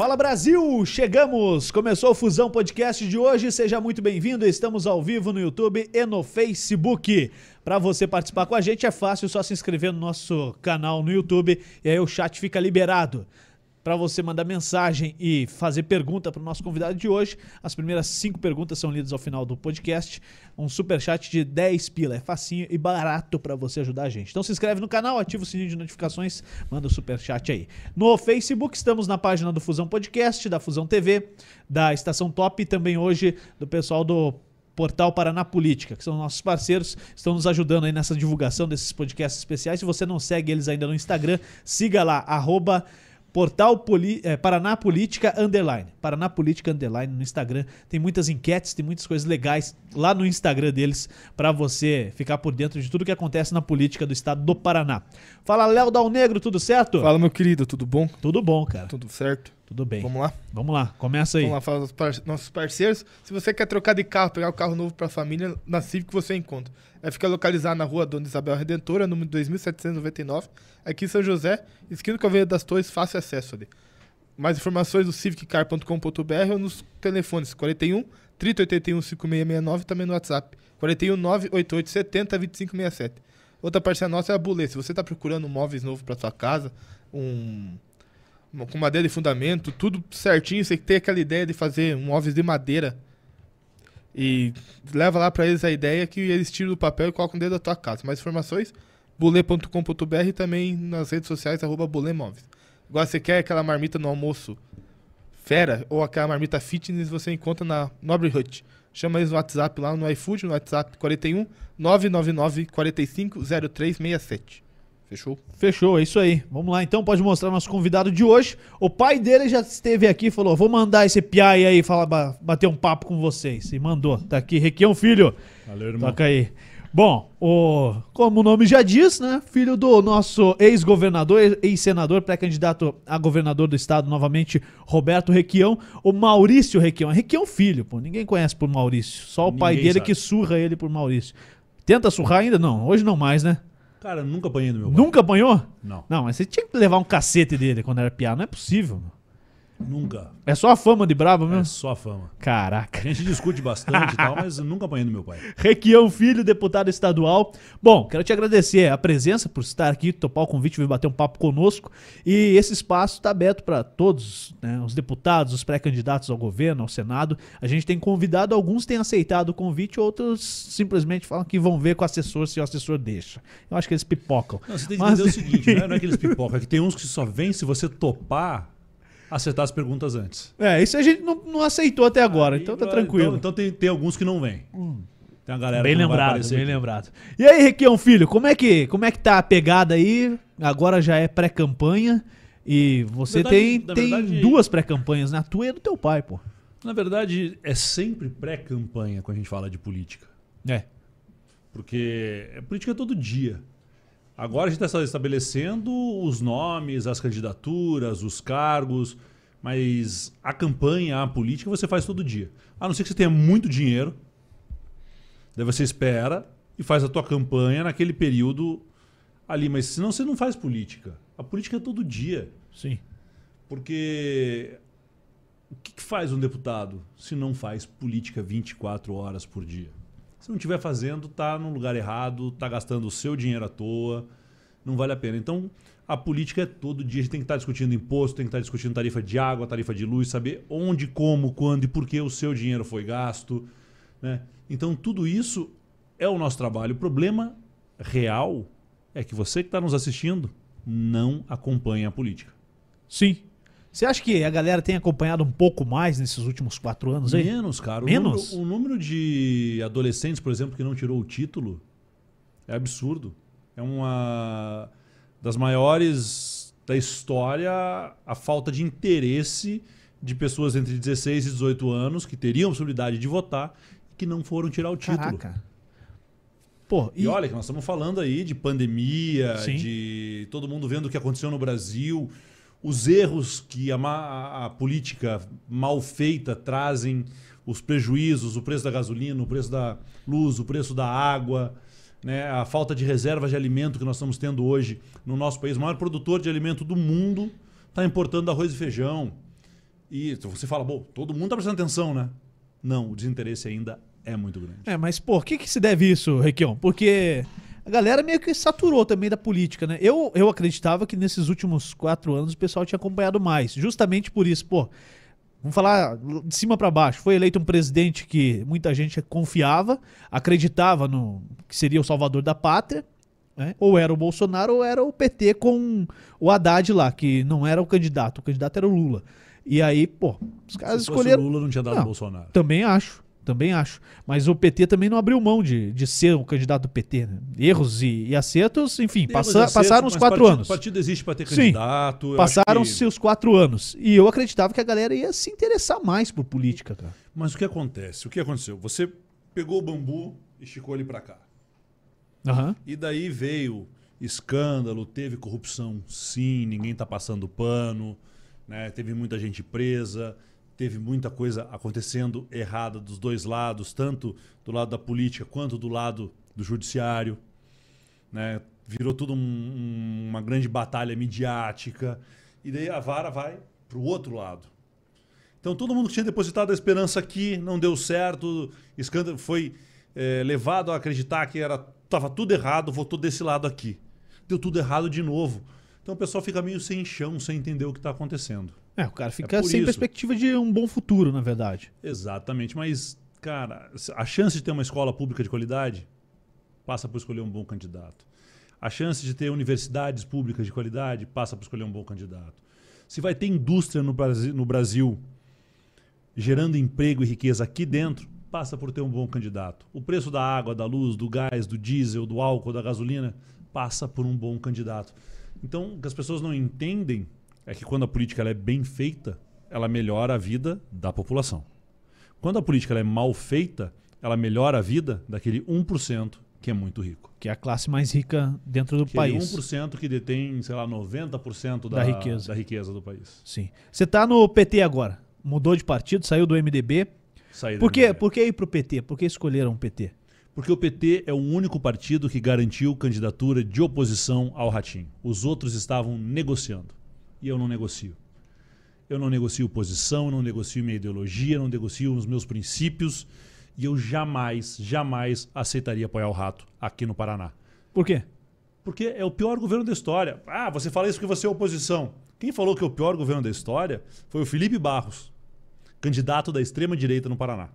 Fala Brasil, chegamos! Começou o Fusão Podcast de hoje, seja muito bem-vindo. Estamos ao vivo no YouTube e no Facebook. Para você participar com a gente é fácil, só se inscrever no nosso canal no YouTube e aí o chat fica liberado para você mandar mensagem e fazer pergunta para o nosso convidado de hoje. As primeiras cinco perguntas são lidas ao final do podcast. Um super chat de 10 pila. É facinho e barato para você ajudar a gente. Então se inscreve no canal, ativa o sininho de notificações, manda o super chat aí. No Facebook estamos na página do Fusão Podcast, da Fusão TV, da Estação Top e também hoje do pessoal do Portal Paraná Política, que são nossos parceiros, estão nos ajudando aí nessa divulgação desses podcasts especiais. Se você não segue eles ainda no Instagram, siga lá, arroba Portal Poli, é, Paraná Política Underline. Paraná Política Underline no Instagram. Tem muitas enquetes, tem muitas coisas legais lá no Instagram deles para você ficar por dentro de tudo que acontece na política do estado do Paraná. Fala, Léo Dal Negro, tudo certo? Fala, meu querido, tudo bom? Tudo bom, cara. Tudo certo? Tudo bem. Vamos lá? Vamos lá, começa aí. Vamos lá, par nossos parceiros. Se você quer trocar de carro, pegar um carro novo para a família, na Civic você encontra. É ficar localizado na rua Dona Isabel Redentora, número 2799, aqui em São José, esquina a Avenida das Torres, fácil acesso ali. Mais informações do civiccar.com.br ou nos telefones 41 3081 5669 também no WhatsApp 41 988 70 2567. Outra parceira nossa é a Bulê. Se você está procurando móveis novos para sua casa, um com madeira de fundamento, tudo certinho, você tem aquela ideia de fazer móveis de madeira e leva lá para eles a ideia que eles tiram do papel e colocam dentro da tua casa. Mais informações, bule.com.br e também nas redes sociais, arroba bulemóveis. Agora, você quer aquela marmita no almoço fera ou aquela marmita fitness, você encontra na Nobre Hut. Chama eles no WhatsApp lá no iFood, no WhatsApp 41 999 45 0367. Fechou? Fechou, é isso aí. Vamos lá então, pode mostrar nosso convidado de hoje. O pai dele já esteve aqui e falou: vou mandar esse piai aí falar, bater um papo com vocês. E mandou. Tá aqui, Requião Filho. Valeu, irmão. Toca aí. Bom, o, como o nome já diz, né? Filho do nosso ex-governador, ex-senador, pré-candidato a governador do estado, novamente, Roberto Requião, o Maurício Requião. Requião Filho, pô. Ninguém conhece por Maurício. Só o Ninguém pai dele sabe. que surra ele por Maurício. Tenta surrar ainda? Não. Hoje não mais, né? Cara, nunca apanhei no meu pai. Nunca apanhou? Não, Não, mas você tinha que levar um cacete dele quando era piá. Não é possível. Nunca. É só a fama de brabo É mesmo? só fama. Caraca. A gente discute bastante e tal, mas nunca apanhei no meu pai. Requião Filho, deputado estadual. Bom, quero te agradecer a presença por estar aqui, topar o convite, vir bater um papo conosco. E esse espaço está aberto para todos, né, os deputados, os pré-candidatos ao governo, ao Senado. A gente tem convidado, alguns têm aceitado o convite, outros simplesmente falam que vão ver com o assessor se o assessor deixa. Eu acho que eles pipocam. Não, você tem que Mas- entender o seguinte, não é, não é aqueles pipoca, é que tem uns que só vêm se você topar acertar as perguntas antes. É, isso a gente não, não aceitou até agora, Aí, então tá então- tranquilo. Então, tem, tem alguns que não vêm. Tem a galera Bem que não vai lembrado, aparecer bem aqui. lembrado. E aí, Requião Filho, como é que como é que tá a pegada aí? Agora já é pré-campanha e você Na verdade- tem, na tem verdade- duas pré-campanhas, né? A tua e a do teu pai, pô. Na verdade, é sempre pré-campanha quando a gente fala de política. É. Porque é política todo dia. Agora a gente está estabelecendo os nomes, as candidaturas, os cargos, mas a campanha, a política você faz todo dia. A não ser que você tenha muito dinheiro, daí você espera e faz a tua campanha naquele período ali. Mas senão você não faz política. A política é todo dia. Sim. Porque o que, que faz um deputado se não faz política 24 horas por dia? Se não estiver fazendo, tá no lugar errado, tá gastando o seu dinheiro à toa, não vale a pena. Então, a política é todo dia, a gente tem que estar discutindo imposto, tem que estar discutindo tarifa de água, tarifa de luz, saber onde, como, quando e por que o seu dinheiro foi gasto. Né? Então, tudo isso é o nosso trabalho. O problema real é que você que está nos assistindo não acompanha a política. Sim. Você acha que a galera tem acompanhado um pouco mais nesses últimos quatro anos aí? Menos, cara. O Menos? número- O número, de adolescentes, por exemplo, que não tirou o título é absurdo. É uma das maiores da história a falta de interesse de pessoas entre 16 e 18 anos que teriam a possibilidade de votar e que não foram tirar o título. Caraca. Pô, E olha que nós estamos falando aí de pandemia, Sim. de todo mundo vendo o que aconteceu no Brasil, os erros que a, a- a política mal feita trazem, os prejuízos, o preço da gasolina, o preço da luz, o preço da água, né, a falta de reservas de alimento que nós estamos tendo hoje no nosso país. O maior produtor de alimento do mundo está importando arroz e feijão. E você fala, bom, todo mundo tá prestando atenção, né? Não, o desinteresse ainda é muito grande. É, mas, o que, que se deve isso, Requião? Porque a galera meio que saturou também da política, né? Eu, eu acreditava que nesses últimos quatro anos o pessoal tinha acompanhado mais. Justamente por isso, pô. Vamos falar de cima para baixo. Foi eleito um presidente que muita gente confiava, acreditava no que seria o salvador da pátria. Né? Ou era o Bolsonaro ou era o PT com o Haddad lá, que não era o candidato. O candidato era o Lula. E aí, pô, os caras Se fosse escolheram. o Lula não tinha dado Não. Bolsonaro. Também acho. Também acho. Mas o PT também não abriu mão de, de ser o candidato do PT. Né? Erros e, e acertos, enfim, Erros passa- acertos, passaram os quatro partido- anos. partido existe para ter candidato. Passaram-se que- os quatro anos. E eu acreditava que a galera ia se interessar mais por política, cara. Mas o que acontece? O que aconteceu? Você pegou o bambu e esticou ele para cá. Aham. E daí veio escândalo, teve corrupção, sim, ninguém tá passando pano, né? Teve muita gente presa, teve muita coisa acontecendo errada dos dois lados, tanto do lado da política quanto do lado do judiciário, né? Virou tudo um- um- uma grande batalha midiática e daí a vara vai pro outro lado. Então todo mundo que tinha depositado a esperança aqui não deu certo, escândalo foi eh, levado a acreditar que era tava tudo errado, votou desse lado aqui. Deu tudo errado de novo. Então o pessoal fica meio sem chão, sem entender o que está acontecendo. É, o cara fica por sem isso. perspectiva de um bom futuro, na verdade. Exatamente, mas cara, a chance de ter uma escola pública de qualidade passa por escolher um bom candidato. A chance de ter universidades públicas de qualidade passa por escolher um bom candidato. Se vai ter indústria no Brasil, no Brasil gerando emprego e riqueza aqui dentro, passa por ter um bom candidato. O preço da água, da luz, do gás, do diesel, do álcool, da gasolina, passa por um bom candidato. Então, o que as pessoas não entendem é que quando a política é bem feita, ela melhora a vida da população. Quando a política é mal feita, ela melhora a vida daquele 1% que é muito rico. Que é a classe mais rica dentro do Aquele país. 1% que detém, sei lá, 90% da, Da riqueza. da riqueza do país. Sim. Você tá no PT agora. Mudou de partido, saiu do MDB. Saída Por que, MDB. por que ir pro PT? Por que escolheram o PT? Porque o PT é o único partido que garantiu candidatura de oposição ao Ratinho. Os outros estavam negociando. E eu não negocio. Eu não negocio posição, eu não negocio minha ideologia, eu não negocio os meus princípios. E eu jamais, jamais aceitaria apoiar o rato aqui no Paraná. Por quê? Porque é o pior governo da história. Ah, você fala isso porque você é oposição. Quem falou que é o pior governo da história foi o Felipe Barros, candidato da extrema-direita no Paraná.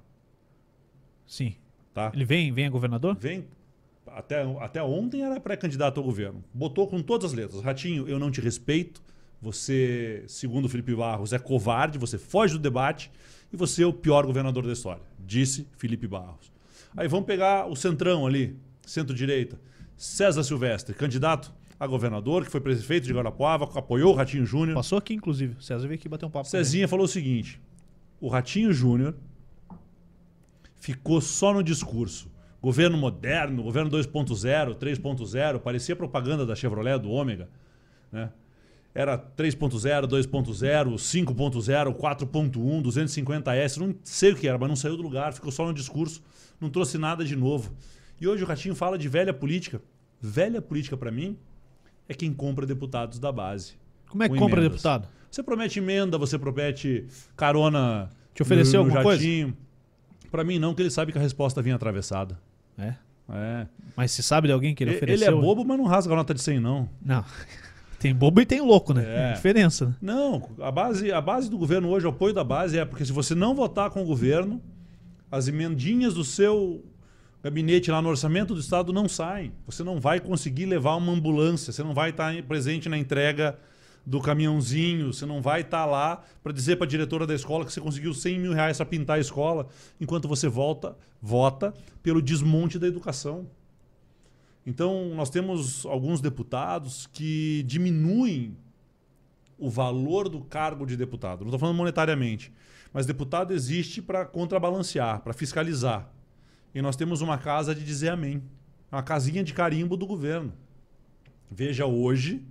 Sim. Tá? Ele vem, vem a governador? Vem. Até, até ontem era pré-candidato ao governo. Botou com todas as letras. Ratinho, eu não te respeito. Você, segundo o Felipe Barros, é covarde, você foge do debate e você é o pior governador da história. Disse Felipe Barros. Aí vamos pegar o centrão ali, centro-direita. César Silvestre, candidato a governador, que foi prefeito de Guarapuava, apoiou o Ratinho Júnior. Passou aqui, inclusive. O César veio aqui bater um papo. Cezinha falou o seguinte: o Ratinho Júnior ficou só no discurso. Governo moderno, governo 2.0, 3.0, parecia propaganda da Chevrolet, do Ômega. Né? Era 3.0, 2.0, 5.0, 4.1, 250S, não sei o que era, mas não saiu do lugar, ficou só no discurso, não trouxe nada de novo. E hoje o Ratinho fala de velha política. Velha política, para mim, é quem compra deputados da base. Como é que com compra emendas. deputado? Você promete emenda, você promete carona. Te ofereceu no, no alguma coisa? jatinho. Pra mim, não, que ele sabe que a resposta vinha atravessada. É. É. Mas você sabe de alguém que ele Ele, ofereceu? ele é bobo, mas não rasga a nota de 100, não. Não. Tem bobo e tem louco, né? É. É diferença, né? Não, a base, a base do governo hoje, o apoio da base é porque se você não votar com o governo, as emendinhas do seu gabinete lá no orçamento do Estado não saem. Você não vai conseguir levar uma ambulância, você não vai estar presente na entrega do caminhãozinho, você não vai estar lá para dizer para a diretora da escola que você conseguiu 100 mil reais para pintar a escola, enquanto você volta, vota pelo desmonte da educação. Então, nós temos alguns deputados que diminuem o valor do cargo de deputado. Não estou falando monetariamente, mas deputado existe para contrabalancear, para fiscalizar. E nós temos uma casa de dizer amém. Uma casinha de carimbo do governo. Veja hoje,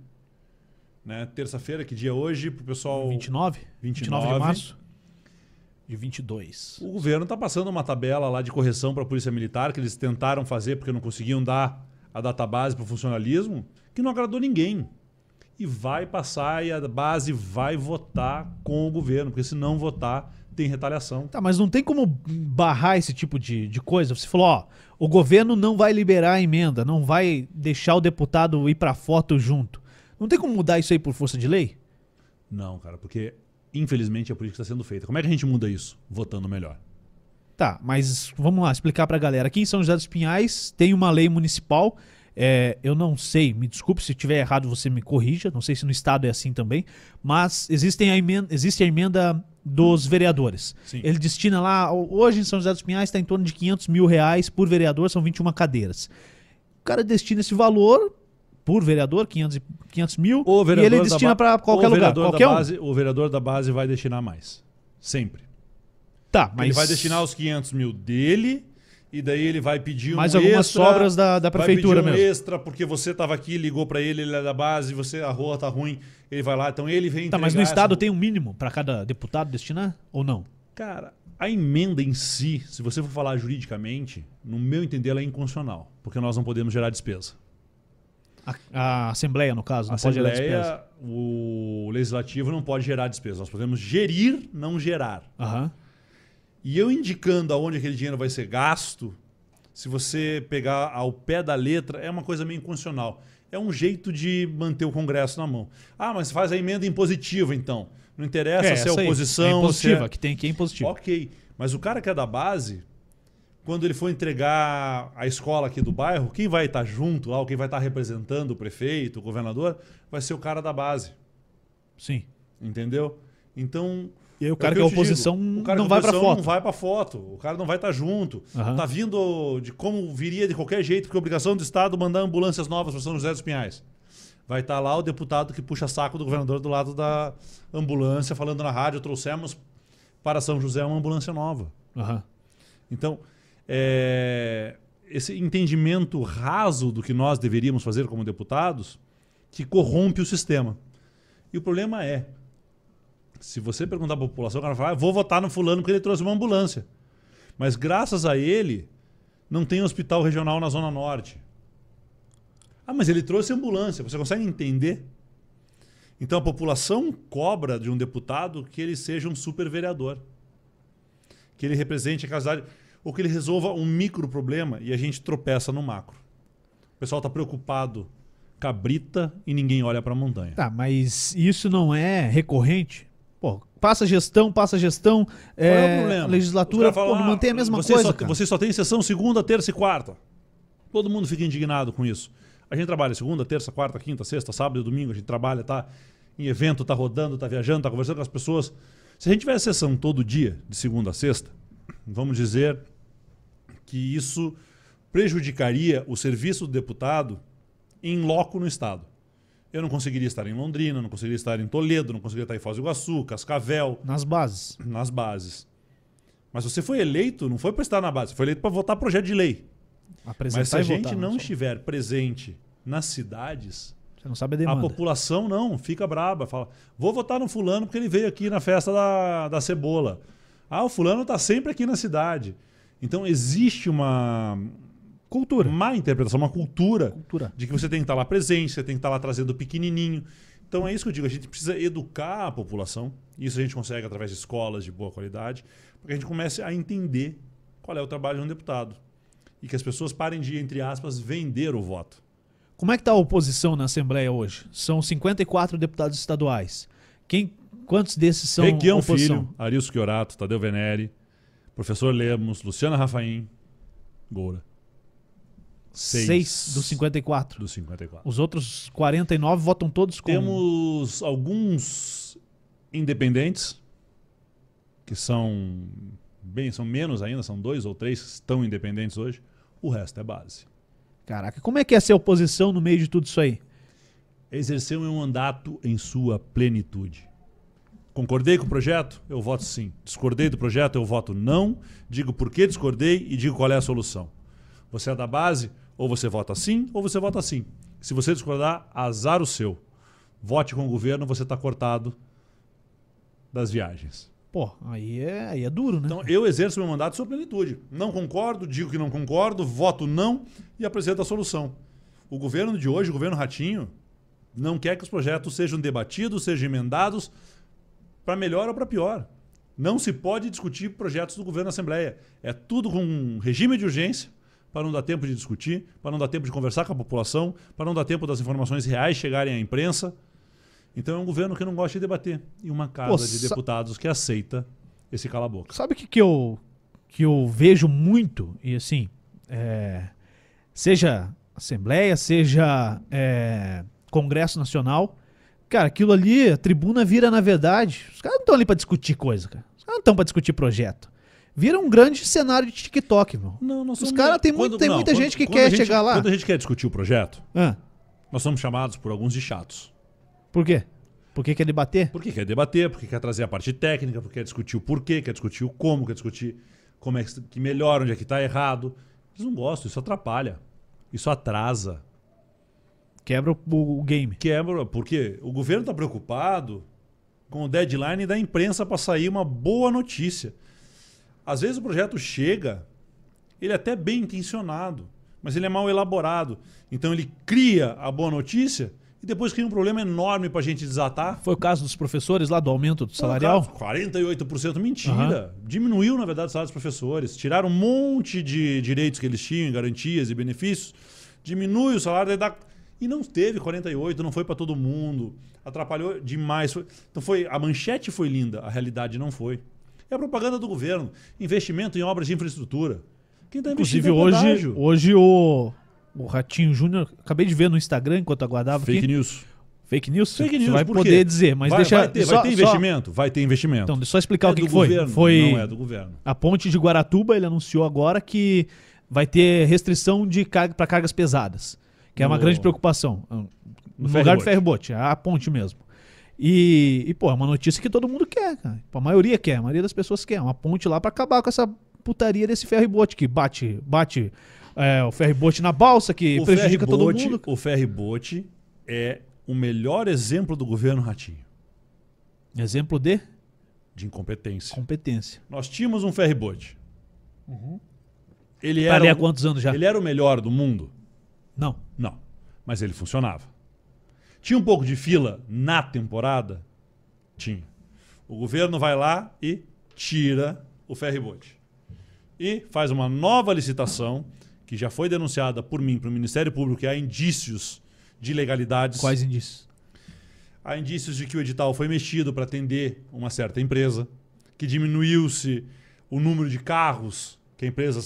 né, terça-feira, que dia é hoje, para o pessoal. 29? 29. de março? De 22. O governo está passando uma tabela lá de correção para a Polícia Militar, que eles tentaram fazer porque não conseguiam dar a database para o funcionalismo, que não agradou ninguém. e vai passar e a base vai votar com o governo, porque se não votar, tem retaliação. Tá, mas não tem como barrar esse tipo de, de coisa? Você falou, ó, o governo não vai liberar a emenda, não vai deixar o deputado ir pra foto junto. Não tem como mudar isso aí por força de lei? Não, cara, porque infelizmente a política está sendo feita. Como é que a gente muda isso? Votando melhor. Tá, mas vamos lá explicar pra galera. Aqui em São José dos Pinhais tem uma lei municipal. é, eu não sei, me desculpe se estiver errado, você me corrija. Não sei se no estado é assim também. Mas existem a emenda, existe a emenda dos vereadores. Sim. Ele destina lá, hoje em São José dos Pinhais está em torno de 500 mil reais por vereador, são 21 cadeiras. O cara destina esse valor por vereador, 500, e- 500 mil, O e ele destina para qualquer lugar. Qualquer da um. base, O vereador da base vai destinar mais. Sempre. Tá, mas Ele vai destinar os 500 mil dele e daí ele vai pedir mais um algumas extra, sobras da, da prefeitura vai pedir um mesmo. extra porque você estava aqui, ligou para ele, ele é da base, você a rua tá ruim, ele vai lá, então ele vem Tá, mas no entregar estado essa- tem um mínimo para cada deputado destinar ou não? Cara, a emenda em si, se você for falar juridicamente, no meu entender ela é inconstitucional, porque nós não podemos gerar despesa. A, a Assembleia, no caso, não a pode gerar despesa. Assembleia, o legislativo não pode gerar despesa. Nós podemos gerir, não gerar. Aham. E eu indicando aonde aquele dinheiro vai ser gasto, se você pegar ao pé da letra, é uma coisa meio inconstitucional. É um jeito de manter o Congresso na mão. Ah, mas faz a emenda impositiva, então. Não interessa se é essa aí, oposição, é se impositiva, é... que tem aqui é impositiva. Ok. Mas o cara que é da base, quando ele for entregar a escola aqui do bairro, quem vai estar junto lá, ou quem vai estar representando o prefeito, o governador, vai ser o cara da base. Sim. Entendeu? Então. E aí o é cara que que é oposição digo, o cara não é vai oposição foto. Não vai pra foto. O cara não vai estar junto. Aham. Tá vindo de como viria de qualquer jeito, porque é obrigação do Estado mandar ambulâncias novas para São José dos Pinhais. Vai estar lá o deputado que puxa saco do governador do lado da ambulância, falando na rádio: trouxemos para São José uma ambulância nova. Aham. Então, é, esse entendimento raso do que nós deveríamos fazer como deputados que corrompe o sistema. E o problema é, se você perguntar a população, o cara fala, ah, vou votar no fulano porque ele trouxe uma ambulância. Mas graças a ele, não tem hospital regional na Zona Norte. Ah, mas ele trouxe ambulância. Você consegue entender? Então a população cobra de um deputado que ele seja um super vereador. Que ele represente a casidade. Ou que ele resolva um micro problema e a gente tropeça no macro. O pessoal está preocupado com a brita e ninguém olha para a montanha. Tá, mas isso não é recorrente? Pô, passa gestão, passa gestão, é, é legislatura, pô, mantém a "Ah, mesma você coisa, Só. Você só tem sessão segunda, terça e quarta. Todo mundo fica indignado com isso. A gente trabalha segunda, terça, quarta, quinta, sexta, sábado e domingo. A gente trabalha, tá em evento, tá rodando, tá viajando, tá conversando com as pessoas. Se a gente tiver sessão todo dia, de segunda a sexta, vamos dizer que isso prejudicaria o serviço do deputado em loco no Estado. Eu não conseguiria estar em Londrina, não conseguiria estar em Toledo, não conseguiria estar em Foz do Iguaçu, Cascavel, Nas bases. nas bases. Mas você foi eleito, não foi para estar na base, foi eleito para votar projeto de lei. Apresentar Mas se a gente votar, não só. estiver presente nas cidades, Você não sabe a a demanda. população não, fica braba. Fala, vou votar no fulano porque ele veio aqui na festa da, da cebola. Ah, o fulano está sempre aqui na cidade. Então existe uma Cultura. má interpretação, uma cultura Cultura. de que você tem que estar lá presente, você tem que estar lá trazendo o pequenininho. Então é isso que eu digo, a gente precisa educar a população. Isso a gente consegue através de escolas de boa qualidade, para que a gente comece a entender qual é o trabalho de um deputado. E que as pessoas parem de, entre aspas, vender o voto. Como é que tá a oposição na Assembleia hoje? São 54 deputados estaduais. Quem, quantos desses são Requião oposição? Filho, Arilson Chiorato, Tadeu Venere, Professor Lemos, Luciana Rafaim, Goura. Seis. Seis dos 54. Dos 54. Os outros 49 votam todos com... Temos alguns independentes, que são bem, são menos ainda, são dois ou três que estão independentes hoje. O resto é base. Caraca, como é que é ser oposição no meio de tudo isso aí? Exercer um mandato em sua plenitude. Concordei com o projeto? Eu voto sim. Discordei do projeto? Eu voto não. Digo por que discordei e digo qual é a solução. Você é da base? Ou você vota sim, ou você vota sim. Se você discordar, azar o seu. Vote com o governo, você está cortado das viagens. Pô, aí é, aí é duro, né? Então, eu exerço meu mandato em sua plenitude. Não concordo, digo que não concordo, voto não e apresento a solução. O governo de hoje, o governo Ratinho, não quer que os projetos sejam debatidos, sejam emendados para melhor ou para pior. Não se pode discutir projetos do governo na Assembleia. É tudo com um regime de urgência, para não dar tempo de discutir, para não dar tempo de conversar com a população, para não dar tempo das informações reais chegarem à imprensa. Então é um governo que não gosta de debater. E uma casa Pô, de deputados que aceita esse cala-boca. Sabe o que, que, eu, que eu vejo muito? E assim, é, seja Assembleia, seja é, Congresso Nacional, cara, aquilo ali, a tribuna vira, na verdade, os caras não estão ali pra discutir coisa, cara. Os caras não estão pra discutir projeto. Vira um grande cenário de TikTok, meu. Não, nós Os caras tem muito- quando- tem muita quando- gente que quer gente- chegar lá. Quando a gente quer discutir o projeto, Ah, nós somos chamados por alguns de chatos. por quê? Por que quer debater? Porque quer debater, porque quer trazer a parte técnica, porque quer discutir o porquê, quer discutir o como, quer discutir como é que, que melhora, onde é que está errado. Eles não gostam, isso atrapalha. Isso atrasa. Quebra o, o game. Quebra, porque o governo está preocupado com o deadline da imprensa para sair uma boa notícia. Às vezes o projeto chega, ele é até bem intencionado, mas ele é mal elaborado. Então ele cria a boa notícia e depois cria um problema enorme para a gente desatar. Foi o caso dos professores lá do aumento do salarial? Pô, cara, 48% mentira. Diminuiu, na verdade, o salário dos professores. Tiraram um monte de direitos que eles tinham, garantias e benefícios. Diminui o salário dá... E não teve 48, não foi para todo mundo. Atrapalhou demais. Então foi a manchete foi linda, a realidade não foi. É a propaganda do governo. Investimento em obras de infraestrutura. Quem está investindo Inclusive, hoje, hoje o, o Ratinho Júnior, acabei de ver no Instagram enquanto aguardava Fake aqui. news. Fake news? Fake Você news, vai por poder dizer, mas vai, deixa. vai ter, só- vai ter só- investimento? Vai ter investimento. Então, deixa eu só explicar é o que, que foi. governo, Foi não é do governo. a ponte de Guaratuba, ele anunciou agora que vai ter restrição de carga para cargas pesadas, que é uma No- grande preocupação. No, lugar ferryboat. de ferryboat, é a ponte mesmo. E, e, pô, é uma notícia que todo mundo quer, cara. A maioria quer, a maioria das pessoas quer. Uma ponte lá para acabar com essa putaria desse ferryboat que bate, bate é, o ferryboat na balsa, que O prejudica todo mundo. O ferryboat é o melhor exemplo do governo Ratinho Exemplo de de incompetência. competência. Nós tínhamos um ferryboat. Ele, Tá era ali há quantos anos já? ele era o melhor do mundo? Não. Não. Mas ele funcionava. Tinha um pouco de fila na temporada? Tinha. O governo vai lá e tira o ferryboat. E faz uma nova licitação, que já foi denunciada por mim para o Ministério Público, que há indícios de ilegalidades. Quais indícios? Há indícios de que o edital foi mexido para atender uma certa empresa, que diminuiu-se o número de carros que a empresa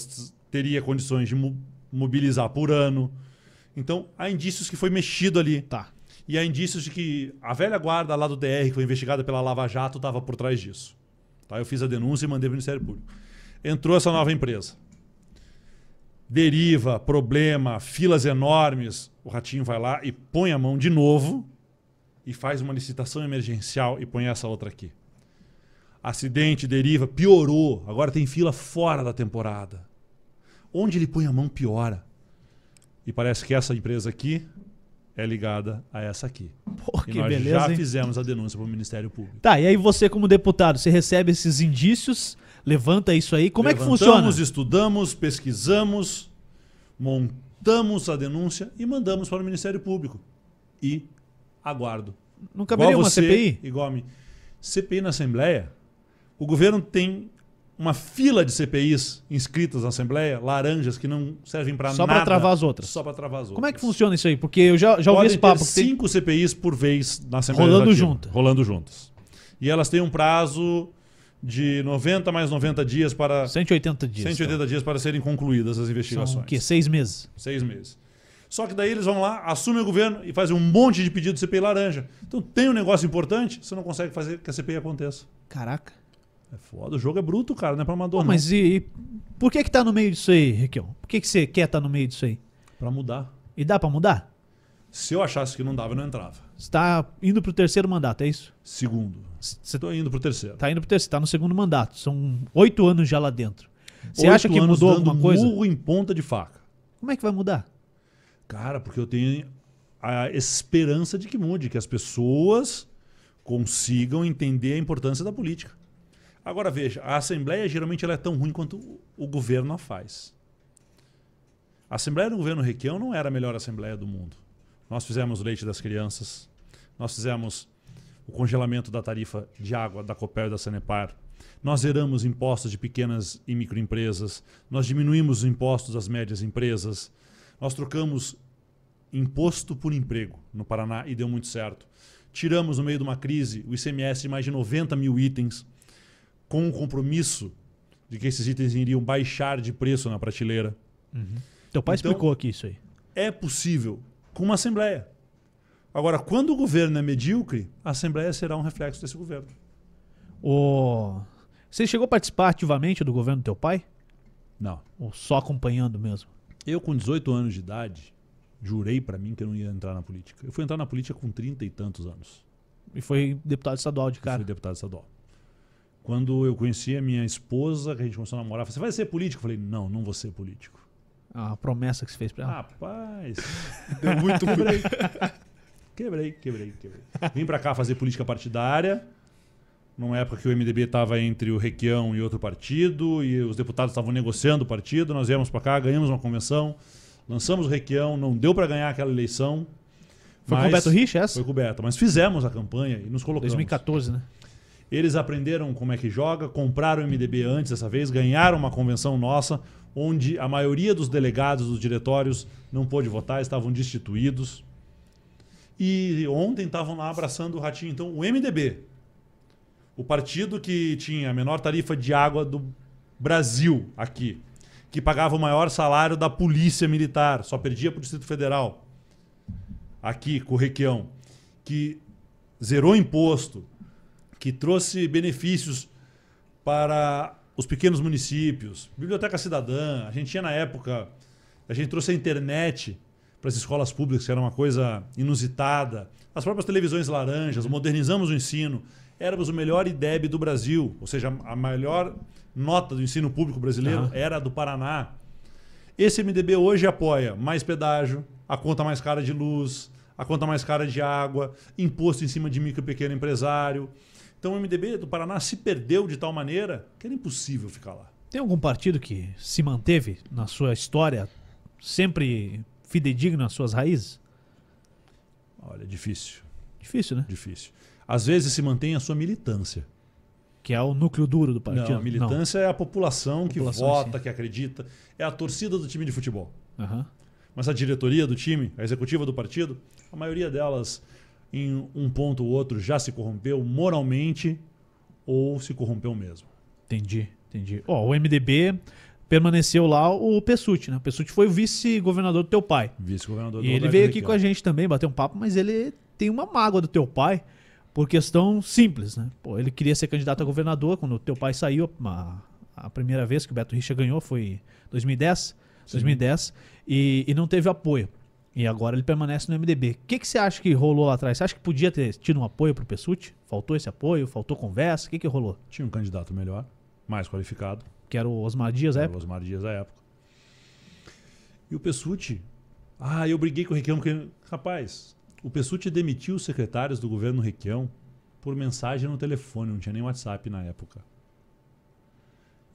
teria condições de mo- mobilizar por ano. Então, há indícios que foi mexido ali. Tá. E há indícios de que a velha guarda lá do DR, que foi investigada pela Lava Jato, estava por trás disso. Tá? Eu fiz a denúncia e mandei para o Ministério Público. Entrou essa nova empresa. Deriva, problema, filas enormes. O Ratinho vai lá e põe a mão de novo e faz uma licitação emergencial e põe essa outra aqui. Acidente, deriva, piorou. Agora tem fila fora da temporada. Onde ele põe a mão, piora. E parece que essa empresa aqui é ligada a essa aqui. Pô, E que nós beleza, já hein? fizemos a denúncia para o Ministério Público. Tá, e aí você como deputado, você recebe esses indícios, levanta isso aí, como é que funciona? Levantamos, estudamos, pesquisamos, montamos a denúncia e mandamos para o Ministério Público. E aguardo. Não caberia igual uma você, CPI? Igual a mim. CPI na Assembleia, o governo tem uma fila de CPIs inscritas na Assembleia, laranjas que não servem para nada. Só pra travar as outras. Só para travar as outras. Como é que funciona isso aí? Porque eu já, já ouvi Podem esse papo. ter que tem- cinco CPIs por vez na Assembleia Rolando junto. Rolando juntas. E elas têm um prazo de 90 mais 90 dias para 180 dias. 180 dias para serem concluídas as Então. investigações. São o quê? Seis meses. Seis meses. Só que daí eles vão lá, assumem o governo e fazem um monte de pedido de CPI laranja. Então tem um negócio importante, você não consegue fazer que a CPI aconteça. Caraca. É foda, o jogo é bruto, cara, não é pra amador, Pô, não. mas e, e por que que tá no meio disso aí, Requião? Por que que você quer estar no meio disso aí? Pra mudar. E dá pra mudar? Se eu achasse que não dava, eu não entrava. Você tá indo pro terceiro mandato, é isso? Segundo. Você Tô indo pro terceiro. tá indo pro terceiro, tá no segundo mandato. São oito anos já lá dentro. Você acha que anos mudou dando alguma coisa? murro em ponta de faca. Como é que vai mudar? Cara, porque eu tenho a esperança de que mude, que as pessoas consigam entender a importância da política. Agora veja, a Assembleia geralmente ela é tão ruim quanto o- governo a faz. A Assembleia do governo Requião não era a melhor Assembleia do mundo. Nós fizemos leite das crianças. Nós fizemos o congelamento da tarifa de água da Copel e da Sanepar. Nós zeramos impostos de pequenas e microempresas. Nós diminuímos os impostos das médias empresas. Nós trocamos imposto por emprego no Paraná e deu muito certo. Tiramos, no meio de uma crise, o ICMS de mais de 90 mil itens, com o compromisso de que esses itens iriam baixar de preço na prateleira. Teu pai Então- explicou aqui isso aí. É possível com uma Assembleia. Agora, quando o governo é medíocre, a Assembleia será um reflexo desse governo. O... Você chegou a participar ativamente do governo do teu pai? Não. Ou só acompanhando mesmo? Eu, com 18 anos de idade, jurei pra mim que eu não ia entrar na política. Eu fui entrar na política com 30 e tantos anos. E foi deputado estadual de Eu cara. fui deputado estadual. Quando eu conheci a minha esposa, que a gente começou a namorar, você vai ser político? Eu falei, não, não vou ser político. A promessa que você fez pra ela. Rapaz, Deu muito ruim. quebrei, quebrei, quebrei. Vim pra cá fazer política partidária, numa época que o MDB estava entre o Requião e outro partido, e os deputados estavam negociando o partido. Nós viemos pra cá, ganhamos uma convenção, lançamos o Requião, não deu pra ganhar aquela eleição. foi com o Beto Rich essa? Foi coberta, mas fizemos a campanha e nos colocamos. 2014, né? Eles aprenderam como é que joga, compraram o MDB antes dessa vez, ganharam uma convenção nossa, onde a maioria dos delegados dos diretórios não pôde votar, estavam destituídos. E ontem estavam lá abraçando o ratinho. Então, o MDB, o partido que tinha a menor tarifa de água do Brasil aqui, que pagava o maior salário da polícia militar, só perdia para o Distrito Federal, aqui com Requião, que zerou imposto, que trouxe benefícios para os pequenos municípios, biblioteca cidadã. A gente tinha na época, a gente trouxe a internet para as escolas públicas, que era uma coisa inusitada. As próprias televisões laranjas, modernizamos o ensino. Éramos o melhor IDEB do Brasil, ou seja, a melhor nota do ensino público brasileiro Aham. era a do Paraná. Esse MDB hoje apoia mais pedágio, a conta mais cara de luz, a conta mais cara de água, imposto em cima de micro e pequeno empresário. Então o MDB do Paraná se perdeu de tal maneira que era impossível ficar lá. Tem algum partido que se manteve na sua história sempre fidedigno às suas raízes? Olha, difícil, Difícil, né? difícil. Às vezes se mantém a sua militância. Que é o núcleo duro do partido. Não, a militância é a população que População, vota, sim. que acredita, é a torcida do time de futebol. Não. Aham. Mas a diretoria do time, a executiva do partido, a maioria delas, em um ponto ou outro, já se corrompeu moralmente ou se corrompeu mesmo. Entendi, entendi. Ó, o MDB permaneceu lá o Pessuti, né? O Pessuti foi o vice-governador do teu pai. Vice-governador E do ele Roberto veio aqui com a gente também, bater um papo, mas ele tem uma mágoa do teu pai por questão simples, né? Pô, ele queria ser candidato a governador quando o teu pai saiu, a, a primeira vez que o Beto Richa ganhou foi em 2010, 2010 e, e não teve apoio. E agora ele permanece no MDB. O que, que você acha que rolou lá atrás? Você acha que podia ter tido um apoio pro Pessuti? Faltou esse apoio? Faltou conversa? O que, que rolou? Tinha um candidato melhor, mais qualificado, Que era o Osmar Dias, era é? o Osmar Dias da época. E o Pessuti, ah, eu briguei com o Requião porque, rapaz, o Pessuti demitiu os secretários do governo Requião por mensagem no telefone, não tinha nem WhatsApp na época.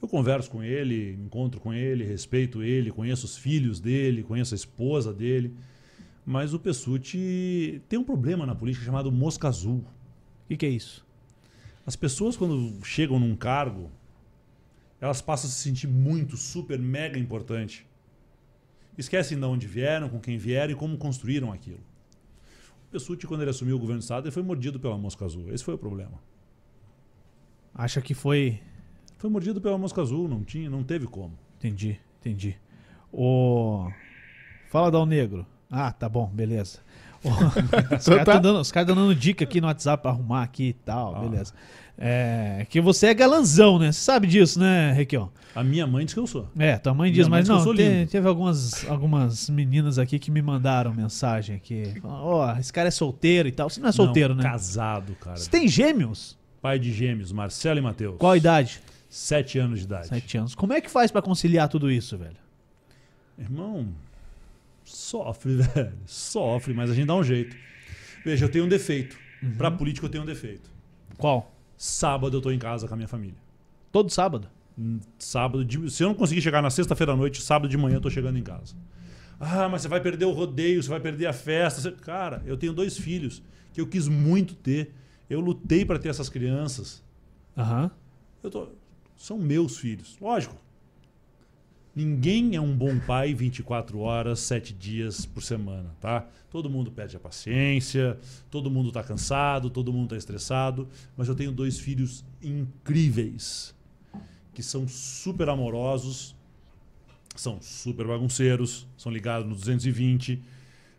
Eu converso com ele, encontro com ele, respeito ele, conheço os filhos dele, conheço a esposa dele. Mas o Pessuti tem um problema na política chamado mosca azul. O que, que é isso? As pessoas, quando chegam num cargo, elas passam a se sentir muito, super, mega importante. Esquecem de onde vieram, com quem vieram e como construíram aquilo. O Pessuti, quando ele assumiu o governo do Estado, ele foi mordido pela mosca azul. Esse foi o problema. Acha que foi Foi mordido pela mosca azul, não tinha, não teve como. Entendi, entendi. O... Fala, Dal Negro. Ah, tá bom, beleza. O- Os caras tá. tão dando, tão dando dica aqui no WhatsApp pra arrumar aqui e tal, Ah. beleza. É, que você é galanzão, né? Você sabe disso, né, Requião? A minha mãe diz que eu sou. É, tua mãe Minha diz, mãe mas diz que eu não, te- teve algumas, algumas meninas aqui que me mandaram mensagem aqui. Falando, Ó, esse cara é solteiro e tal. Você não é solteiro, Não, né? Casado, cara. Você tem gêmeos? Pai de gêmeos, Marcelo e Matheus. Qual a idade? Sete anos de idade. Sete anos. Como é que faz pra conciliar tudo isso, velho? Irmão, sofre, velho. Sofre, mas a gente dá um jeito. Veja, eu tenho um defeito. Pra política eu tenho um defeito. Qual? Sábado eu tô em casa com a minha família. Todo sábado? Sábado, de- se eu não conseguir chegar na sexta-feira à noite, sábado de manhã eu tô chegando em casa. Ah, mas você vai perder o rodeio, você vai perder a festa. Você- Cara, eu tenho dois filhos que eu quis muito ter. Eu lutei para ter essas crianças. Aham. Eu tô- São meus filhos. Lógico. Ninguém é um bom pai 24 horas, 7 dias por semana, tá? Todo mundo perde a paciência, todo mundo tá cansado, todo mundo tá estressado, mas eu tenho dois filhos incríveis que são super amorosos, são super bagunceiros, são ligados no 220,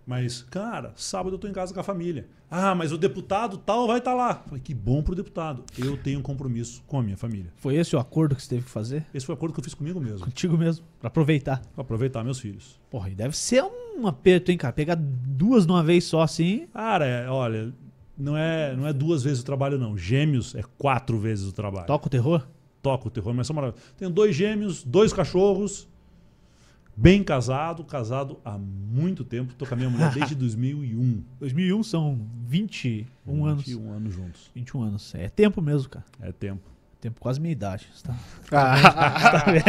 mas cara, sábado eu tô em casa com a família. Ah, mas o deputado tal vai estar lá. Falei, que bom pro deputado. Eu tenho um compromisso com a minha família. Foi esse o acordo que você teve que fazer? Esse foi o acordo que eu fiz comigo mesmo. Contigo mesmo, pra aproveitar. Pra aproveitar meus filhos. Porra, e deve ser um aperto, hein, cara? Pegar duas de uma vez só assim. Cara, é, olha, não é, não é duas vezes o trabalho, não. Gêmeos é quatro vezes o trabalho. Toca o terror? Toca o terror, mas são maravilhosos. Tenho dois gêmeos, dois cachorros, bem casado, casado há muito tempo. Tô com a minha mulher desde 2001. 2001 são 21 anos. 21 anos juntos. 21 anos. É tempo mesmo, cara. É tempo. Tempo quase minha idade. Você tá, tá vendo?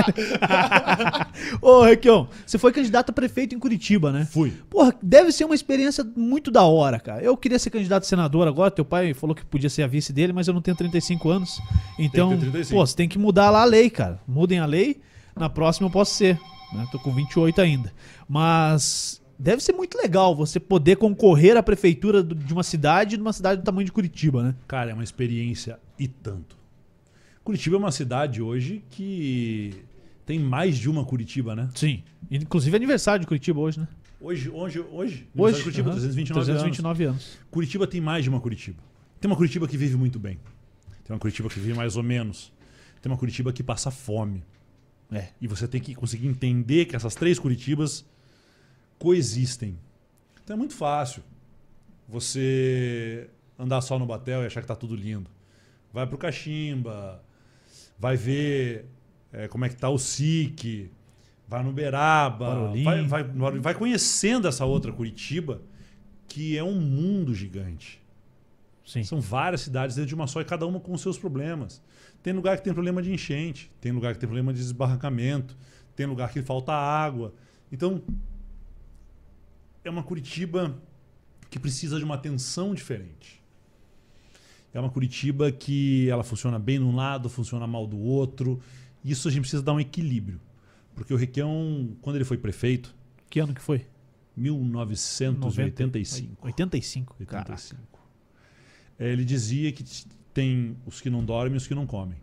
Ô, Requião, você foi candidato a prefeito em Curitiba, né? Fui. Porra, deve ser uma experiência muito da hora, cara. Eu queria ser candidato a senador agora. Teu pai falou que podia ser a vice dele, mas eu não tenho 35 anos. Então, ter 35. pô, você tem que mudar lá a lei, cara. Mudem a lei. Na próxima eu posso ser. Né? Tô com 28 ainda. Mas deve ser muito legal você poder concorrer à prefeitura de uma cidade, de uma cidade do tamanho de Curitiba, né? Cara, é uma experiência e tanto. Curitiba é uma cidade hoje que tem mais de uma Curitiba, né? Sim. Inclusive é aniversário de Curitiba hoje, né? Hoje, hoje, hoje, Hoje. Curitiba, aham. 329, 329 anos. anos. Curitiba tem mais de uma Curitiba. Tem uma Curitiba que vive muito bem. Tem uma Curitiba que vive mais ou menos. Tem uma Curitiba que passa fome. É. E você tem que conseguir entender que essas três Curitibas coexistem. Então é muito fácil você andar só no Batel e achar que tá tudo lindo. Vai pro Caximba, vai ver é, como é que tá o SIC, vai no Beraba, vai, vai, vai conhecendo essa outra Curitiba, que é um mundo gigante. Sim. São várias cidades dentro de uma só e cada uma com seus problemas. Tem lugar que tem problema de enchente, tem lugar que tem problema de desbarrancamento, tem lugar que falta água. Então, é uma Curitiba que precisa de uma atenção diferente. É uma Curitiba que ela funciona bem num lado, funciona mal do outro. E isso a gente precisa dar um equilíbrio. Porque o Requião, quando ele foi prefeito, Que ano que foi? 1985. 85, cara. 85. É, ele dizia que tem os que não dormem e os que não comem.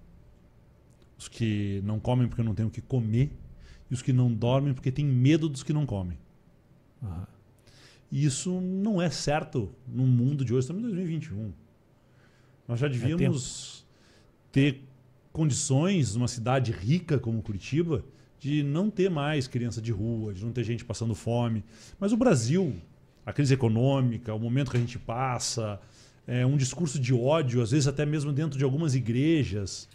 Os que não comem porque não têm o que comer e os que não dormem porque têm medo dos que não comem. E isso não é certo no mundo de hoje, estamos em 2021. Nós já devíamos ter condições numa cidade rica como Curitiba de não ter mais criança de rua, de não ter gente passando fome. Mas o Brasil, a crise econômica, o momento que a gente passa, é, um discurso de ódio, às vezes até mesmo dentro de algumas igrejas.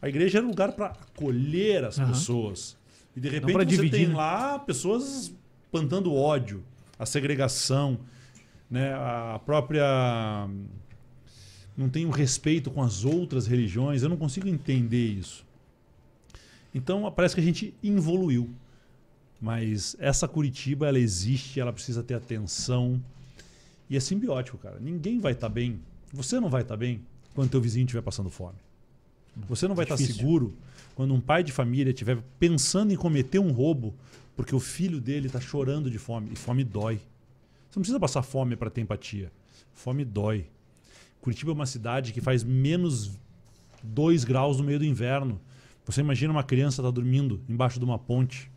A igreja era um lugar para acolher as Aham. pessoas. E de repente você dividir, tem né? lá pessoas plantando ódio, a segregação, né? a própria. Não tem um respeito com as outras religiões. Eu não consigo entender isso. Então parece que a gente evoluiu. Mas essa Curitiba, ela existe, ela precisa ter atenção. E é simbiótico, cara. Ninguém vai estar bem. Você não vai estar bem quando teu vizinho estiver passando fome. Você não vai estar Difícil. seguro quando um pai de família estiver pensando em cometer um roubo porque o filho dele está chorando de fome. E fome dói. Você não precisa passar fome para ter empatia. Fome dói. Curitiba é uma cidade que faz menos 2 graus no meio do inverno. Você imagina uma criança estar dormindo embaixo de uma ponte.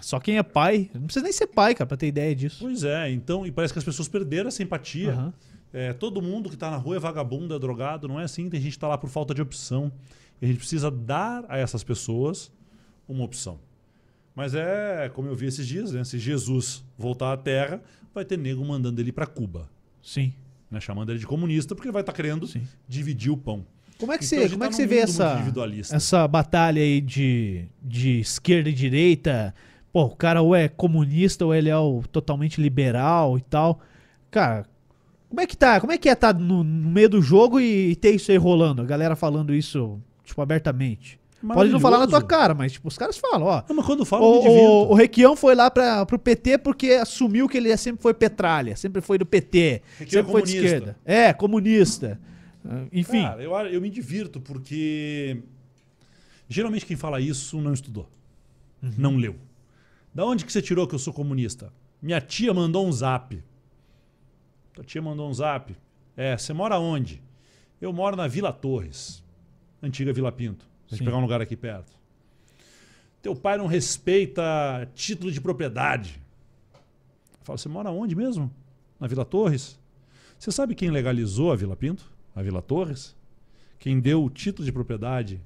Só quem é pai, não precisa nem ser pai, cara, pra ter ideia disso. Pois é, então, e parece que as pessoas perderam essa empatia. Aham. É, todo mundo que está na rua é vagabundo, é drogado, não é assim. Tem gente que está lá por falta de opção. E a gente precisa dar a essas pessoas uma opção. Mas é, como eu vi esses dias, né? se Jesus voltar à Terra, vai ter nego mandando ele para Cuba. Sim, Né? Chamando ele de comunista, porque ele vai estar querendo sim. dividir o pão. Como é que Então, você, como é tá que você vê essa, essa batalha aí de, de esquerda e direita? Pô, o cara ou é comunista ou ele é o totalmente liberal e tal. Cara, como é que tá? Como é que é estar no, no meio do jogo e, ter isso aí rolando? A galera falando isso, tipo, abertamente. Pode não falar na tua cara, mas tipo, os caras falam, ó. Não, mas quando me O, o, o Requião foi lá pra, pro PT porque assumiu que ele sempre foi petralha, sempre foi do PT, Requião sempre foi de esquerda. É, comunista. Ah, Enfim, Cara, eu, eu me divirto porque geralmente quem fala isso não estudou, Uhum. não leu. Da onde que você tirou que eu sou comunista? Minha tia mandou um zap. Tua tia mandou um zap. É, você mora onde? Eu moro na Vila Torres, antiga Vila Pinto. A gente Sim. pegar um lugar aqui perto. Teu pai não respeita título de propriedade. Eu falo, você mora onde mesmo? Na Vila Torres? Você sabe quem legalizou a Vila Pinto? A Vila Torres? Quem deu o título de propriedade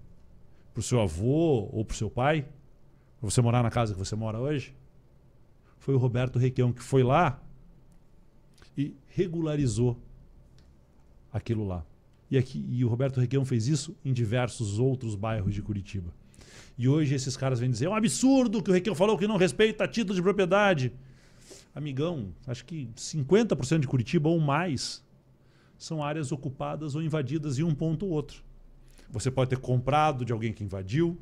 pro seu avô ou pro seu pai? Você morar na casa que você mora hoje? Foi o Roberto Requião que foi lá e regularizou aquilo lá. E, aqui, e o Roberto Requião fez isso em diversos outros bairros de Curitiba. E hoje esses caras vêm dizer: é um absurdo que o Requião falou que não respeita título de propriedade. Amigão, acho que 50% de Curitiba ou mais são áreas ocupadas ou invadidas em um ponto ou outro. Você pode ter comprado de alguém que invadiu,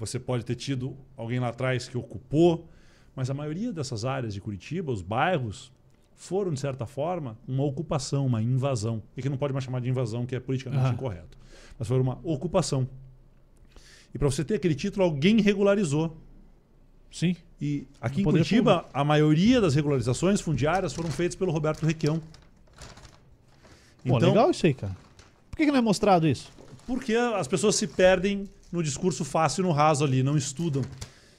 você pode ter tido alguém lá atrás que ocupou, mas a maioria dessas áreas de Curitiba, os bairros, foram, de certa forma, uma ocupação, uma invasão. E que não pode mais chamar de invasão, que é politicamente incorreto. Mas foi uma ocupação. E para você ter aquele título, alguém regularizou. sim. E aqui em Curitiba, a maioria das regularizações fundiárias foram feitas pelo Roberto Requião. Pô, legal isso aí, cara. Por que, que não é mostrado isso? Porque as pessoas se perdem no discurso fácil e no raso ali, não estudam.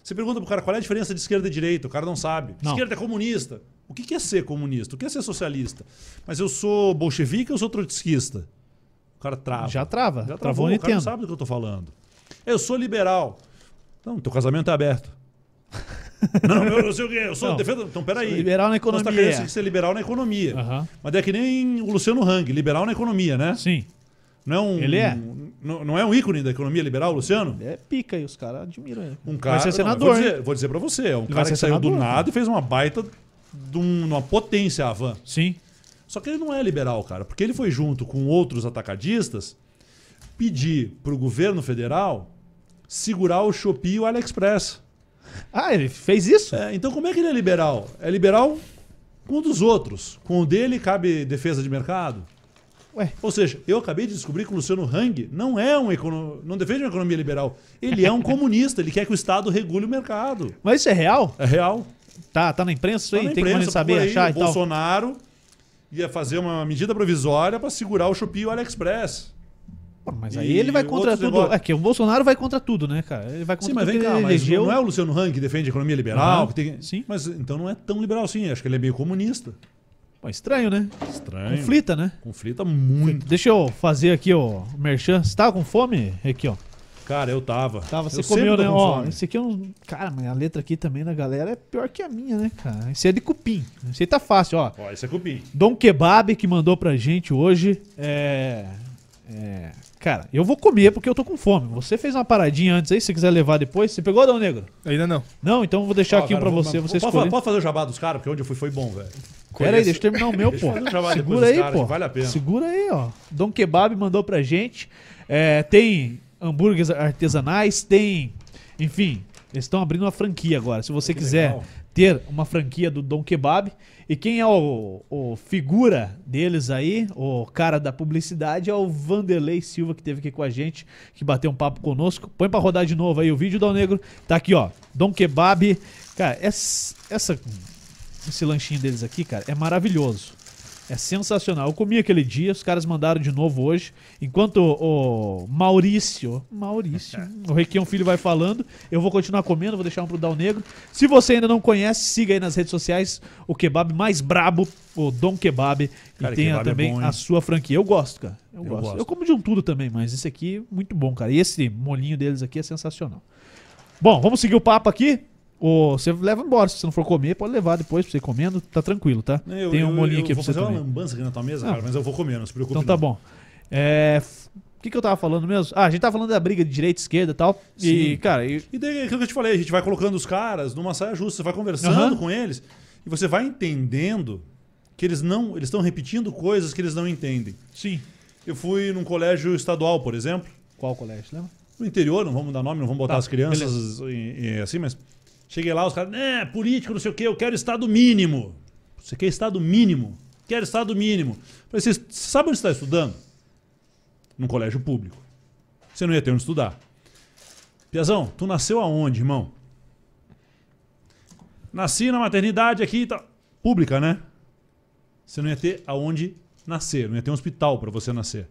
Você pergunta pro cara qual é a diferença de esquerda e direita, o cara não sabe. Não. Esquerda é comunista. O que é ser comunista? O que é ser socialista? Mas eu sou bolchevique ou eu sou trotskista? O cara trava. Já trava. Já Travou, travou, o cara não sabe do que eu tô falando. Eu sou liberal. Então, teu casamento é aberto. não, eu não sei o quê. Eu sou Não. Então, peraí. Sou liberal na Então, Você tá economia. querendo ser liberal na economia. Aham. Mas é que nem o Luciano Hang, liberal na economia, né? Sim. Não é um, Ele é? Não, não é um ícone da economia liberal, Luciano? É pica aí, os caras admiram ele. Um cara, vai ser não, senador, vou hein? dizer, vou dizer pra você, é um vai cara ser que saiu do senador, nada e fez uma baita de um- uma potência a van. Sim. Só que ele não é liberal, cara, porque ele foi junto com outros atacadistas pedir pro governo federal segurar o Shopee e o AliExpress. Ah, ele fez isso? É, então como é que ele é liberal? É liberal com o dos outros. Com o dele cabe defesa de mercado. Ué. Ou seja, eu acabei de descobrir que o Luciano Hang não é um econo... não defende uma economia liberal. Ele é um comunista, ele quer que o Estado regule o mercado. Mas isso é real? É real. Tá, tá na imprensa isso Tá aí? na Tem como imprensa, saber procura aí, achar o e tal? Bolsonaro ia fazer uma medida provisória para segurar o Shopee e o AliExpress. Pô, Mas E aí ele vai contra tudo. negócios. É que o Bolsonaro vai contra tudo, né, cara? Ele vai contra Sim, mas tudo vem cá, mas não é o Luciano Hang que defende a economia liberal? Que tem... sim. Mas então não é tão liberal assim, acho que ele é meio comunista. Pô, estranho, né? Estranho. Conflita, né? Conflita muito. Deixa eu fazer aqui, ó, o merchan. Você tava com fome? Aqui, ó. Cara, eu tava. Tava, você eu comeu, né? com Ó, fome. esse aqui é um. Cara, mas a letra aqui também da galera é pior que a minha, né, cara? Esse é de cupim. Esse aí tá fácil, ó. Ó, esse é cupim. Dom Kebab que mandou pra gente hoje. É. É. Cara, eu vou comer porque eu tô com fome. Você fez uma paradinha antes aí, se você quiser levar depois. Você pegou, Dom Negro? Ainda não. Não, então eu vou deixar Ó, aqui um cara, pra vou- você, você pode, pode fazer o jabá dos caras, porque onde eu fui foi bom, velho. Pera aí, deixa eu terminar o meu, pô. um Segura aí, pô. vale a pena. Segura aí, ó. Dom Kebab mandou pra gente. É, tem hambúrgueres artesanais, tem. Enfim, eles estão abrindo uma franquia agora. Se você Que quiser legal. Ter uma franquia do Dom Kebab. E quem é o, o figura deles aí, o cara da publicidade, é o Vanderlei Silva, que esteve aqui com a gente, que bateu um papo conosco. Põe pra rodar de novo aí o vídeo, Dom Negro. Tá aqui, ó. Dom Kebab. Cara, essa, essa esse lanchinho deles aqui, cara, é maravilhoso. É sensacional. Eu comi aquele dia, os caras mandaram de novo hoje. Enquanto o, Maurício, Maurício, o Requião Filho vai falando, eu vou continuar comendo, vou deixar um pro Dal Negro. Se você ainda não conhece, siga aí nas redes sociais o kebab mais brabo, o Dom Kebab. Cara, e tenha kebab é também bom, hein? a sua franquia. Eu gosto, cara. Eu, Eu gosto. gosto. Eu como de um tudo também, mas esse aqui, muito bom, cara. E esse molinho deles aqui é sensacional. Bom, vamos seguir o papo aqui. O, você leva embora, se você não for comer, pode levar depois pra você ir comendo, tá tranquilo, tá? Eu, Tem um eu- molinho eu aqui pra vou você fazer também. uma lambança aqui na tua mesa, Não. cara, mas eu vou comer, não se preocupe. Então tá não. bom. É, O que, que eu tava falando mesmo? Ah, a gente tava falando da briga de direita e esquerda e tal. E, Sim. cara, e- E daí, aquilo que eu te falei, a gente vai colocando os caras numa saia justa, você vai conversando Aham. com eles e você vai entendendo que eles não, eles estão repetindo coisas que eles não entendem. sim. Eu fui num colégio estadual, por exemplo. Qual colégio, lembra? no interior, não vamos dar nome, não vamos botar Tá, as crianças assim, mas cheguei lá, os caras, é, político, não sei o quê, eu quero estado mínimo. Você quer estado mínimo? Quero estado mínimo. Falei, você sabe onde você está estudando? Num colégio público. Você não ia ter onde estudar. Piazão, tu nasceu aonde, irmão? Nasci na maternidade aqui, tá... pública, né? Você não ia ter aonde nascer, não ia ter um hospital para você nascer.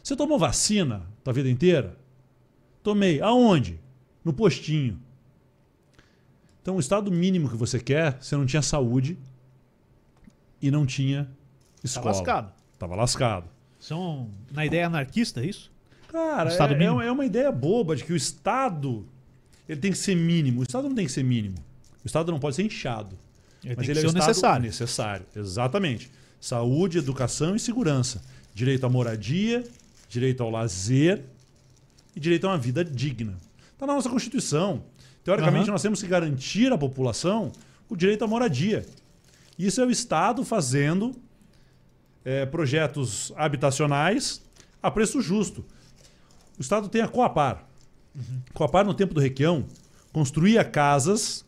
Você tomou vacina tua vida inteira? Tomei. Aonde? No postinho. Então, o estado mínimo que você quer, você não tinha saúde e não tinha Tá escola. lascado. Tava lascado. São na ideia anarquista, é isso? Cara, é, é- é uma ideia boba de que o Estado ele tem que ser mínimo. O Estado não tem que ser mínimo. O Estado não pode ser inchado. Ele Mas tem ele que é ser o necessário. necessário. Exatamente. Saúde, educação e segurança. Direito à moradia, direito ao lazer e direito a uma vida digna. Está na nossa Constituição. Teoricamente, Aham. nós temos que garantir à população o direito à moradia. Isso é o Estado fazendo eh, projetos habitacionais a preço justo. O Estado tem a Coapar. Coapar, no tempo do Requião, construía casas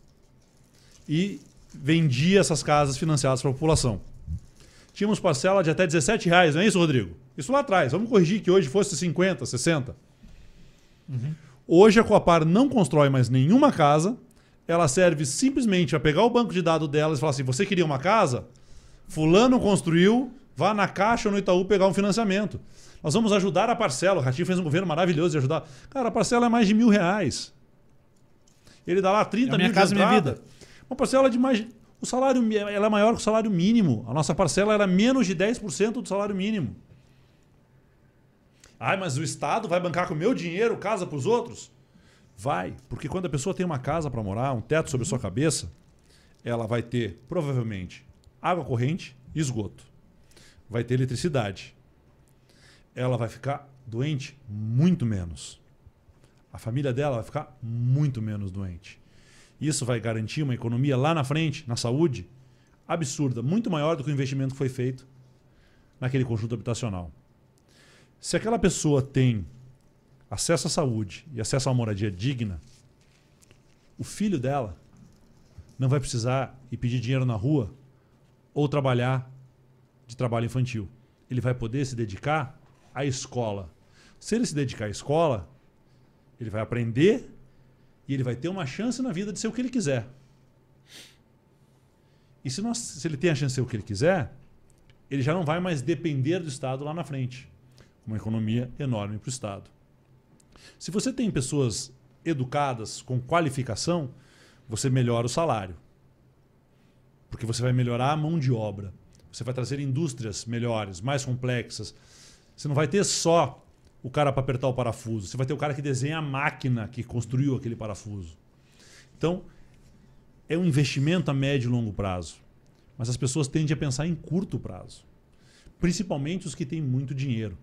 e vendia essas casas financiadas para a população. Tínhamos parcela de até 17 reais, não é isso, Rodrigo? Isso lá atrás. Vamos corrigir que hoje fosse 50, 60. Hoje a Coapar não constrói mais nenhuma casa. Ela serve simplesmente para pegar o banco de dados delas e falar assim: você queria uma casa? Fulano construiu, vá na Caixa ou no Itaú pegar um financiamento. Nós vamos ajudar a parcela. O Ratinho fez um governo maravilhoso de ajudar. Cara, a parcela é mais de mil reais. Ele dá lá 30 É minha mil casa, de minha vida. Uma parcela de mais. O salário ela é maior que o salário mínimo. A nossa parcela era menos de 10% do salário mínimo. Ai, mas o Estado vai bancar com o meu dinheiro casa para os outros? Vai, porque quando a pessoa tem uma casa para morar, um teto sobre a sua cabeça, ela vai ter provavelmente água corrente e esgoto. Vai ter eletricidade. Ela vai ficar doente muito menos. A família dela vai ficar muito menos doente. Isso vai garantir uma economia lá na frente, na saúde, absurda, muito maior do que o investimento que foi feito naquele conjunto habitacional. Se aquela pessoa tem acesso à saúde e acesso a uma moradia digna, o filho dela não vai precisar ir pedir dinheiro na rua ou trabalhar de trabalho infantil. Ele vai poder se dedicar à escola. Se ele se dedicar à escola, ele vai aprender e ele vai ter uma chance na vida de ser o que ele quiser. E se, nós, se ele tem a chance de ser o que ele quiser, ele já não vai mais depender do Estado lá na frente. Uma economia enorme para o Estado. Se você tem pessoas educadas, com qualificação, você melhora o salário. Porque você vai melhorar a mão de obra. Você vai trazer indústrias melhores, mais complexas. Você não vai ter só o cara para apertar o parafuso. Você vai ter o cara que desenha a máquina que construiu aquele parafuso. Então, é um investimento a médio e longo prazo. Mas as pessoas tendem a pensar em curto prazo. Principalmente os que têm muito dinheiro.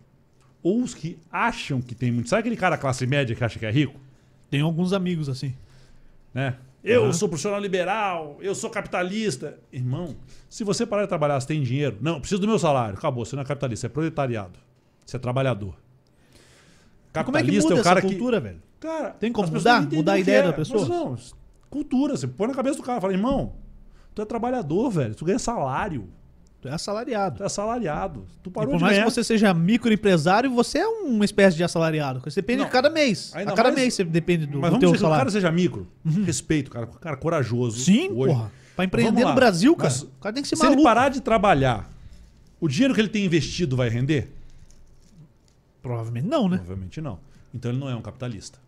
Ou os que acham que tem muito. Sabe aquele cara classe média que acha que é rico? Tem alguns amigos assim. né? Eu Aham. sou profissional liberal, eu sou capitalista. Irmão, se você parar de trabalhar, você tem dinheiro. Não, preciso do meu salário. Acabou, você não é capitalista, você é proletariado. Você é trabalhador. Mas como é que Capitalista muda o cara essa cultura, velho? que. Cara, Tem como mudar? Mudar a ideia é. da pessoa? Mas não, cultura. Você põe na cabeça do cara fala, irmão, tu é trabalhador, velho. Tu ganha salário. Tu é assalariado. Tu é assalariado. Tu E parou por de mais que você seja microempresário, você é uma espécie de assalariado. Você depende Não, de cada mês. A cada mais- mês você depende do, Mas do vamos teu dizer que o salário. cara seja micro. Respeito, cara. Cara corajoso. Sim, hoje. porra. Pra empreender Vamos no Brasil, cara. Mas o cara tem que ser Se maluco. ele parar de trabalhar, o dinheiro que ele tem investido vai render? Provavelmente não, né? Provavelmente não. Então ele não é um capitalista.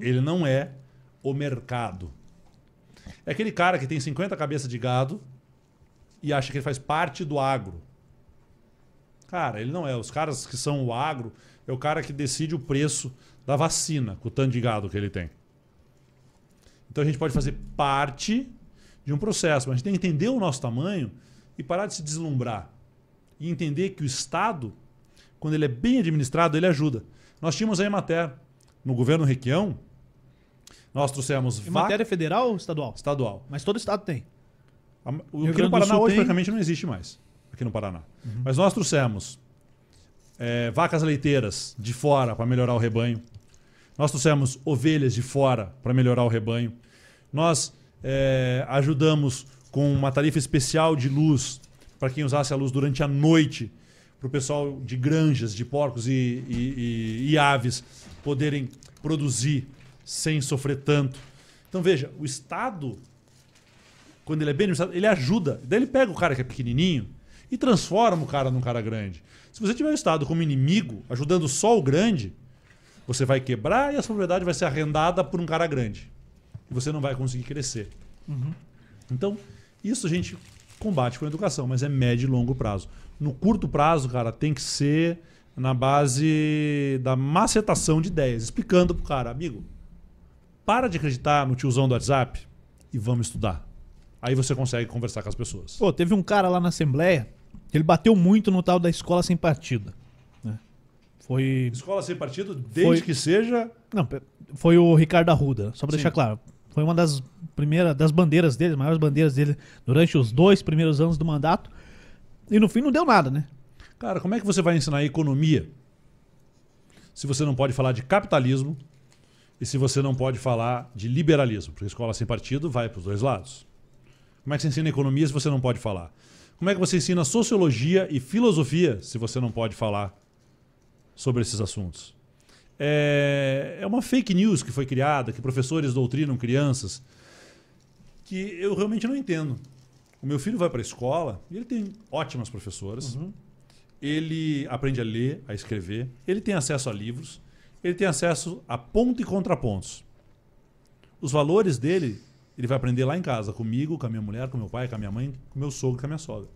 Ele não é o mercado. É aquele cara que tem 50 cabeças de gado e acha que ele faz parte do agro. Cara, ele não é. Os caras que são o agro é o cara que decide o preço da vacina com o tanto de gado que ele tem. Então a gente pode fazer parte de um processo, mas a gente tem que entender o nosso tamanho e parar de se deslumbrar. E entender que o Estado, quando ele é bem administrado, ele ajuda. Nós tínhamos a Emater no governo Requião, nós trouxemos Em vaca matéria federal ou estadual? estadual. Mas todo estado tem. O Grande no Paraná hoje tem? Uhum. praticamente não existe mais. Aqui no Paraná. Mas nós trouxemos é, vacas leiteiras de fora para melhorar o rebanho. Nós trouxemos ovelhas de fora para melhorar o rebanho. Nós é, ajudamos com uma tarifa especial de luz para quem usasse a luz durante a noite, para o pessoal de granjas, de porcos e, e, e, e aves poderem produzir sem sofrer tanto. Então veja, o Estado, quando ele é bem administrado, ele ajuda. Daí ele pega o cara que é pequenininho e transforma o cara num cara grande. Se você tiver o Estado como inimigo, ajudando só o grande, você vai quebrar e a sua propriedade vai ser arrendada por um cara grande. E você não vai conseguir crescer. Uhum. Então, isso a gente combate com a educação, mas é médio e longo prazo. No curto prazo, cara, tem que ser na base da macetação de ideias, explicando pro cara, amigo, para de acreditar no tiozão do WhatsApp e vamos estudar. Aí você consegue conversar com as pessoas. Pô, teve um cara lá na Assembleia, que ele bateu muito no tal da escola sem partido. né? Foi. Escola sem partido, desde Foi- que seja. Não, foi o Ricardo Arruda, só pra Sim. deixar claro. Foi uma das primeiras das bandeiras dele, as maiores bandeiras dele durante os dois primeiros anos do mandato. E no fim não deu nada, né? Cara, como é que você vai ensinar economia se você não pode falar de capitalismo e se você não pode falar de liberalismo? Porque a escola sem partido vai para os dois lados. Como é que você ensina economia se você não pode falar? Como é que você ensina sociologia e filosofia se você não pode falar sobre esses assuntos? É, é uma fake news que foi criada, que professores doutrinam crianças, que eu realmente não entendo. O meu filho vai para a escola e ele tem ótimas professoras ele aprende a ler, a escrever, ele tem acesso a livros, ele tem acesso a ponto e contrapontos. Os valores dele, ele vai aprender lá em casa, comigo, com a minha mulher, com meu pai, com a minha mãe, com meu sogro, com a minha sogra.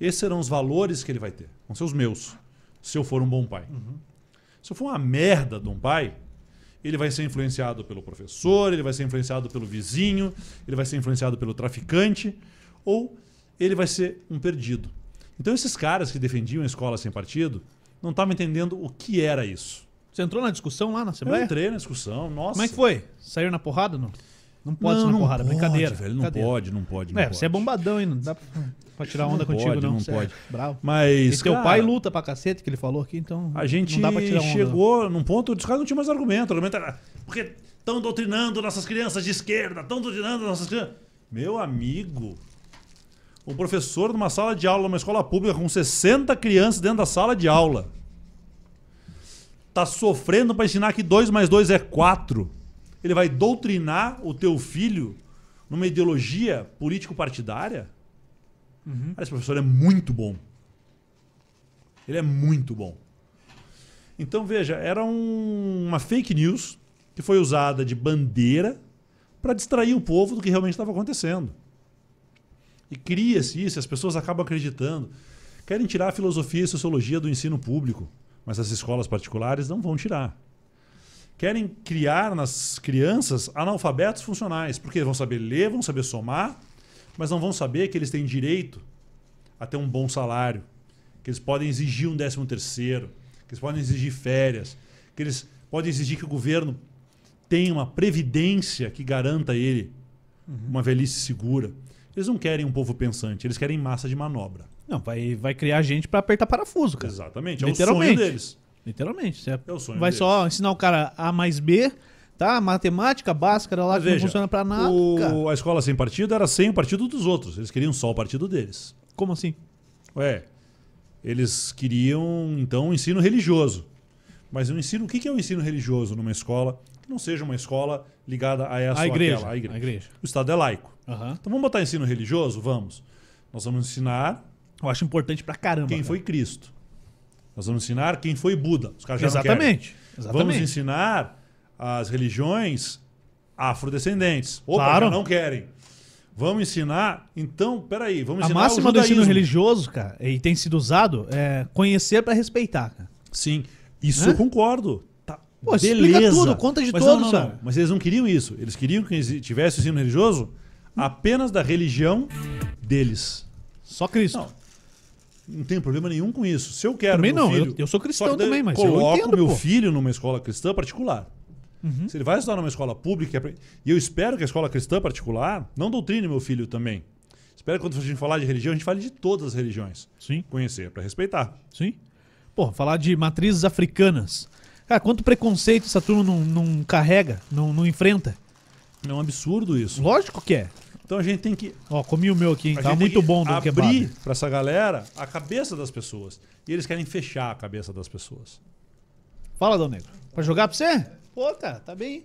Esses serão os valores que ele vai ter, vão ser os meus, se eu for um bom pai. Se eu for uma merda de um pai, ele vai ser influenciado pelo professor, ele vai ser influenciado pelo vizinho, ele vai ser influenciado pelo traficante, ou ele vai ser um perdido. Então esses caras que defendiam a escola sem partido não estavam entendendo o que era isso. Você entrou na discussão lá na Eu Assembleia? entrei na discussão, nossa. Como é que foi? Saíram na porrada? Não, não pode não, sair na não porrada, pode, brincadeira. velho, não pode, não pode, não É, pode. você é bombadão, hein? Não dá pra, pra tirar onda Não contigo, pode, não. não Você é pode. bravo. Mas teu cara, pai luta pra cacete, que ele falou aqui, então. A gente pra tirar onda. chegou num ponto, os caras não tinham mais argumento. O argumento era porque estão doutrinando nossas crianças de esquerda, estão doutrinando nossas crianças. Meu amigo, um professor numa sala de aula, numa escola pública, com 60 crianças dentro da sala de aula, tá sofrendo para ensinar que 2 mais 2 é 4. Ele vai doutrinar o teu filho numa ideologia político-partidária? Uhum. Cara, esse professor é muito bom. Ele é muito bom. Então, veja, era um- uma fake news que foi usada de bandeira para distrair o povo do que realmente estava acontecendo. E cria-se isso, as pessoas acabam acreditando. Querem tirar a filosofia e sociologia do ensino público, mas as escolas particulares não vão tirar. Querem criar nas crianças analfabetos funcionais, porque vão saber ler, vão saber somar, mas não vão saber que eles têm direito a ter um bom salário, que eles podem exigir um décimo terceiro, que eles podem exigir férias, que eles podem exigir que o governo tenha uma previdência que garanta a ele uma velhice segura. Eles não querem um povo pensante, eles querem massa de manobra. Não, vai, vai criar gente pra apertar parafuso, cara. Exatamente, é o Literalmente. sonho deles. Literalmente. Você É o sonho vai deles. só ensinar o cara A mais B, tá? Matemática básica lá Mas que não veja, funciona pra nada. o- a escola sem partido era sem o partido dos outros, eles queriam só o partido deles. Como assim? Ué, eles queriam então um ensino religioso. Mas o ensino, o que é o ensino religioso numa escola que não seja uma escola ligada a essa A ou igreja. aquela, a igreja? A igreja. O Estado é laico. Aham. Então vamos botar ensino religioso? Vamos. Nós vamos ensinar Eu acho importante pra caramba. quem cara. foi Cristo. Nós vamos ensinar quem foi Buda. Os caras já não querem. Exatamente. Vamos Exatamente. ensinar as religiões afrodescendentes. Opa, Claro. não querem. Vamos ensinar. Então, peraí, vamos A ensinar máxima o do ensino religioso, cara, e tem sido usado, é conhecer pra respeitar, cara. Sim, isso Hã? eu concordo. Tá, Pô, beleza. tudo, conta de Mas todos, não, não, não. Mas eles não queriam isso. Eles queriam que tivesse o ensino religioso apenas da religião deles. Só Cristo. Não. Não tem problema nenhum com isso. Se eu quero Também meu não, filho, eu- eu sou cristão também, mas eu coloco meu pô. filho numa escola cristã particular. Uhum. Se ele vai estudar numa escola pública, e eu espero que a escola cristã particular não doutrine meu filho também. Espero que quando a gente falar de religião, a gente fale de todas as religiões. Sim, Conhecer para respeitar. sim. Pô, falar de matrizes africanas. Cara, quanto preconceito essa turma não, não carrega, não, não enfrenta? É um absurdo isso. Lógico que é. Então a gente tem que Ó, comi o meu aqui, hein? Tá muito bom do abrir kebab. para essa galera a cabeça das pessoas. E eles querem fechar a cabeça das pessoas. Fala, Dom Negro. Pra jogar pra você? Pô, cara, tá bem.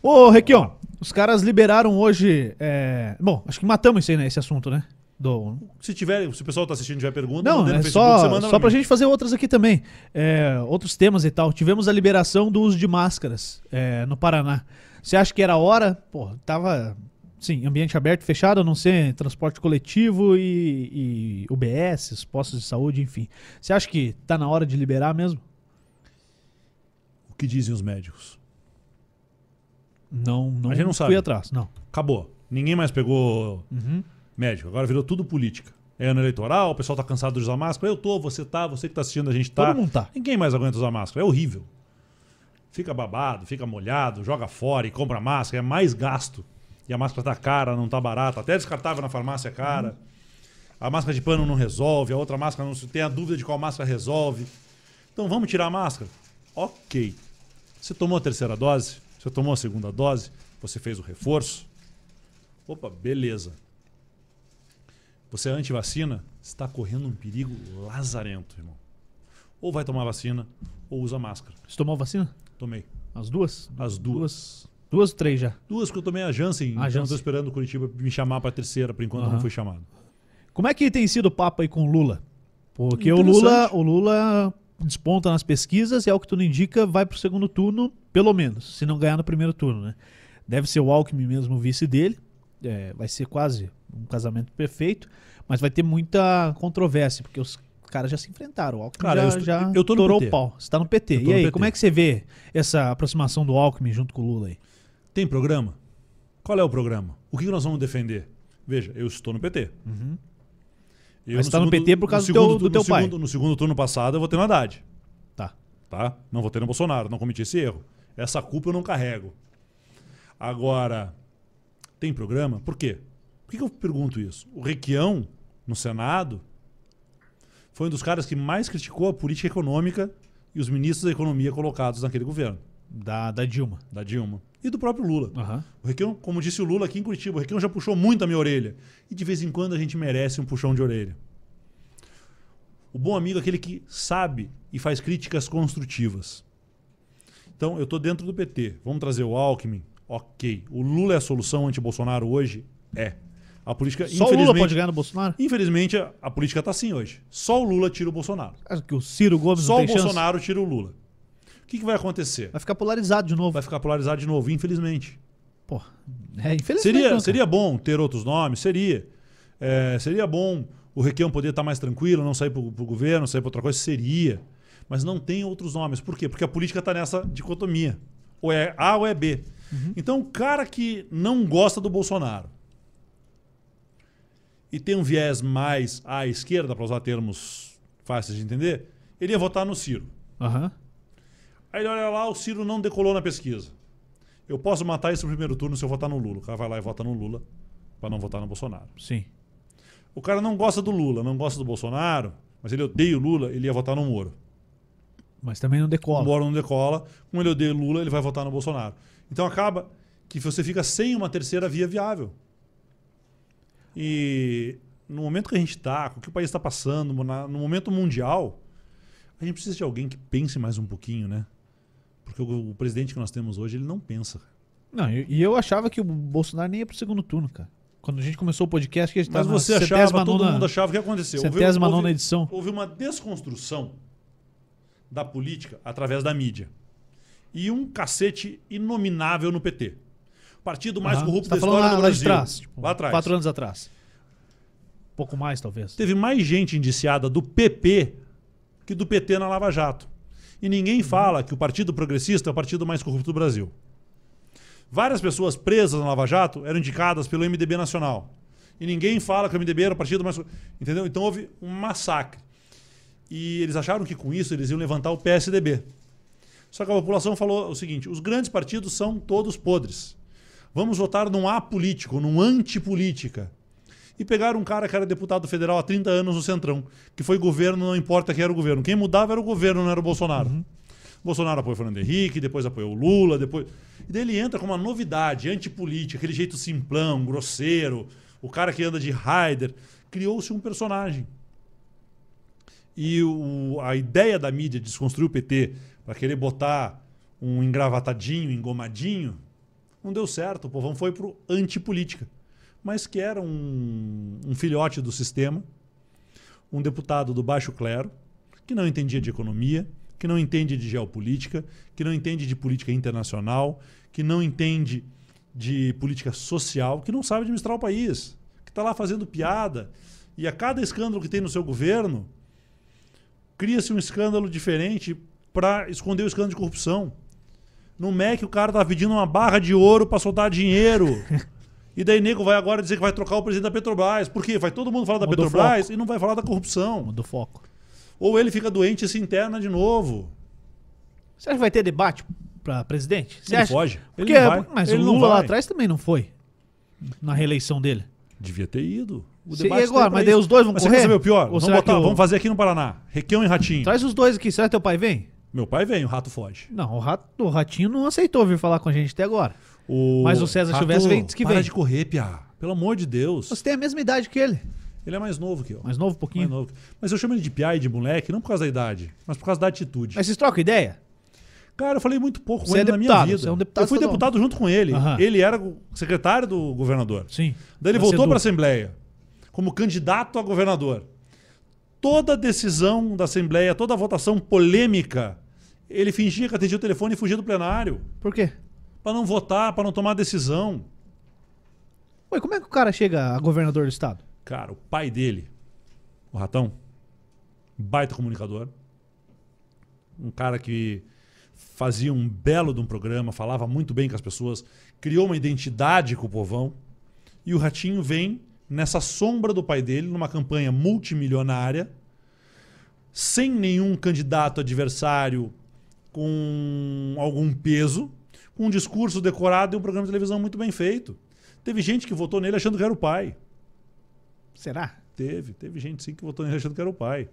Ô, Requião, os caras liberaram hoje. é, Bom, acho que matamos isso aí, né? Esse assunto, né? Do... Se tiver, se o pessoal tá assistindo tiver pergunta, Não, é Facebook, só, só pra pra gente fazer outras aqui também. É, outros temas e tal. Tivemos a liberação do uso de máscaras é, no Paraná. Você acha que era hora? Pô, tava. Sim, ambiente aberto, fechado, a não ser transporte coletivo e, e UBS, postos de saúde, enfim. Você acha que tá na hora de liberar mesmo? O que dizem os médicos? Não, não, A gente não fui sabe. atrás, não. Acabou. Ninguém mais pegou Uhum. médico. Agora virou tudo política. É ano eleitoral, o pessoal tá cansado de usar máscara. Eu tô, você tá, você que tá assistindo, a gente tá. Todo mundo tá. Ninguém mais aguenta usar máscara. É horrível. Fica babado, fica molhado, joga fora e compra máscara. É mais gasto. E a máscara tá cara, não tá barata. Até descartável na farmácia é cara. A máscara de pano não resolve, a outra máscara não tem a dúvida de qual máscara resolve. Então vamos tirar a máscara? Ok. Você tomou a terceira dose? Você tomou a segunda dose? Você fez o reforço? Opa, beleza. Você é antivacina? Está correndo um perigo lazarento, irmão. Ou vai tomar vacina, ou usa máscara. Você tomou vacina? Tomei. As duas? As duas. Duas ou três já? Duas porque eu tomei a Janssen, A então tô esperando o Curitiba me chamar pra terceira, por enquanto eu Aham. não fui chamado. Como é que tem sido o papo aí com o Lula? Porque o. Lula, o Lula desponta nas pesquisas e, ao que tudo indica, vai pro segundo turno, pelo menos, se não ganhar no primeiro turno, né? Deve ser o Alckmin mesmo o vice dele. É, vai ser quase um casamento perfeito, mas vai ter muita controvérsia, porque os caras já se enfrentaram. O Alckmin Cara, já, eu estou- já eu tô no PT. o pau. Você tá no PT. Eu E aí, PT. como é que você vê essa aproximação do Alckmin junto com o Lula aí? Tem programa? Qual é o programa? O que nós vamos defender? Veja, eu estou no PT. Eu, Mas você tá no PT por causa do teu- segundo do tu- teu no pai. Segundo, no segundo turno passado eu votei no Haddad. Tá. tá? Não votei no Bolsonaro, não cometi esse erro. Essa culpa eu não carrego. Agora, tem programa? Por quê? Por que, que eu pergunto isso? O Requião, no Senado, foi um dos caras que mais criticou a política econômica e os ministros da economia colocados naquele governo, Da, da Dilma. da Dilma. E do próprio Lula. Aham. O Requião, como disse o Lula aqui em Curitiba, o Requião já puxou muito a minha orelha. E de vez em quando a gente merece um puxão de orelha. O bom amigo é aquele que sabe e faz críticas construtivas. Então, eu estou dentro do PT. Vamos trazer o Alckmin? Ok. O Lula é a solução anti-Bolsonaro hoje? É. A política, Só o Lula pode ganhar no Bolsonaro? infelizmente a, a política está assim hoje. Só o Lula tira o Bolsonaro. Acho que o Ciro Gomes Só o chance. Bolsonaro tira o Lula. O que, que vai acontecer? Vai ficar polarizado de novo. Vai ficar polarizado de novo, infelizmente. Pô, é, infelizmente. Seria, não, seria bom ter outros nomes? Seria. É, seria bom o Requião poder estar mais tranquilo, não sair para o governo, sair para outra coisa? Seria. Mas não tem outros nomes. Por quê? Porque a política está nessa dicotomia. Ou é A ou é B. Então, o cara que não gosta do Bolsonaro e tem um viés mais à esquerda, para usar termos fáceis de entender, ele ia votar no Ciro. Aham. Aí ele olha lá, o Ciro não decolou na pesquisa. Eu posso matar isso no primeiro turno se eu votar no Lula. O cara vai lá e vota no Lula para não votar no Bolsonaro. Sim. O cara não gosta do Lula, não gosta do Bolsonaro, mas ele odeia o Lula, ele ia votar no Moro. Mas também não O decola. Moro não decola, como ele odeia o Lula, ele vai votar no Bolsonaro. Então acaba que você fica sem uma terceira via viável. E no momento que a gente está, com o que o país está passando, no momento mundial, a gente precisa de alguém que pense mais um pouquinho, né? Porque o, o presidente que nós temos hoje, ele não pensa. Não, e e eu achava que o Bolsonaro nem ia pro segundo turno, cara. Quando a gente começou o podcast, que a gente Mas você achava, todo nona- mundo achava o que aconteceu. Centésima houve- nona edição. houve uma desconstrução da política através da mídia. E um cacete inominável no PT. Partido mais Aham. corrupto tá da história lá, do lá de Brasil. trás. tipo, lá atrás. Quatro anos atrás. Pouco mais, talvez. Teve mais gente indiciada do PP que do PT na Lava Jato. E ninguém fala que o Partido Progressista é o partido mais corrupto do Brasil. Várias pessoas presas na Lava Jato eram indicadas pelo MDB Nacional. E ninguém fala que o MDB era o partido mais. Entendeu? Então houve um massacre. E eles acharam que com isso eles iam levantar o PSDB. Só que a população falou o seguinte: os grandes partidos são todos podres. Vamos votar num apolítico, num antipolítica. E pegaram um cara que era deputado federal há 30 anos no Centrão, que foi governo, não importa quem era o governo. Quem mudava era o governo, não era o Bolsonaro. Bolsonaro apoiou o Fernando Henrique, depois apoiou o Lula, depois. E daí ele entra com uma novidade, antipolítica, aquele jeito simplão, grosseiro, o cara que anda de Raider. Criou-se um personagem. E o- a ideia da mídia de desconstruir o PT para querer botar um engravatadinho, engomadinho, não deu certo. O povão foi pro antipolítica. Mas que era um, um filhote do sistema, um deputado do baixo clero, que não entendia de economia, que não entende de geopolítica, que não entende de política internacional, que não entende de política social, que não sabe administrar o país, que está lá fazendo piada. E a cada escândalo que tem no seu governo, cria-se um escândalo diferente para esconder o escândalo de corrupção. No MEC, o cara tá pedindo uma barra de ouro para soltar dinheiro. e daí, nego vai agora dizer que vai trocar o presidente da Petrobras. Por quê? Vai todo mundo falar da Mudou Petrobras e não vai falar da corrupção. Muda o foco. Ou ele fica doente e se interna de novo. Você acha que vai ter debate pra presidente? Você ele acha? foge. Ele Porque, não vai. mas Ele o não Lula lá atrás também não foi. Na reeleição dele. Devia ter ido. O Se- debate agora? Mas daí os dois vão Mas correr? Você quer saber o pior? Vamos, será botar- o- vamos fazer aqui no Paraná. Requião e Ratinho. Traz os dois aqui. Será que teu pai vem? Meu pai vem, o rato foge. Não, o, rato, o Ratinho não aceitou vir falar com a gente até agora. O Mas o César Rato, Silvestre diz que para vem. de correr, Piá. Pelo amor de Deus. Você tem a mesma idade que ele. Ele é mais novo que eu. Mais novo um pouquinho. Mais novo. Mas eu chamo ele de piá e de moleque, não por causa da idade, mas por causa da atitude. Mas vocês trocam ideia? Cara, eu falei muito pouco com Você é ele na minha vida. é um deputado eu fui deputado junto com ele. Aham. Ele era secretário do governador. Sim. Daí ele Da voltou para a Assembleia como candidato a governador. Toda decisão da Assembleia, toda votação polêmica, ele fingia que atendia o telefone e fugia do plenário. Por quê? Para não votar, para não tomar decisão. Ué, como é que o cara chega a governador do estado? Cara, o pai dele, o Ratão, baita comunicador, um cara que fazia um belo de um programa, falava muito bem com as pessoas, criou uma identidade com o povão. E o Ratinho vem nessa sombra do pai dele, numa campanha multimilionária, sem nenhum candidato adversário com algum peso, um discurso decorado e um programa de televisão muito bem feito. Teve gente que votou nele achando que era o pai. Será? Teve, teve gente sim que votou nele achando que era o pai.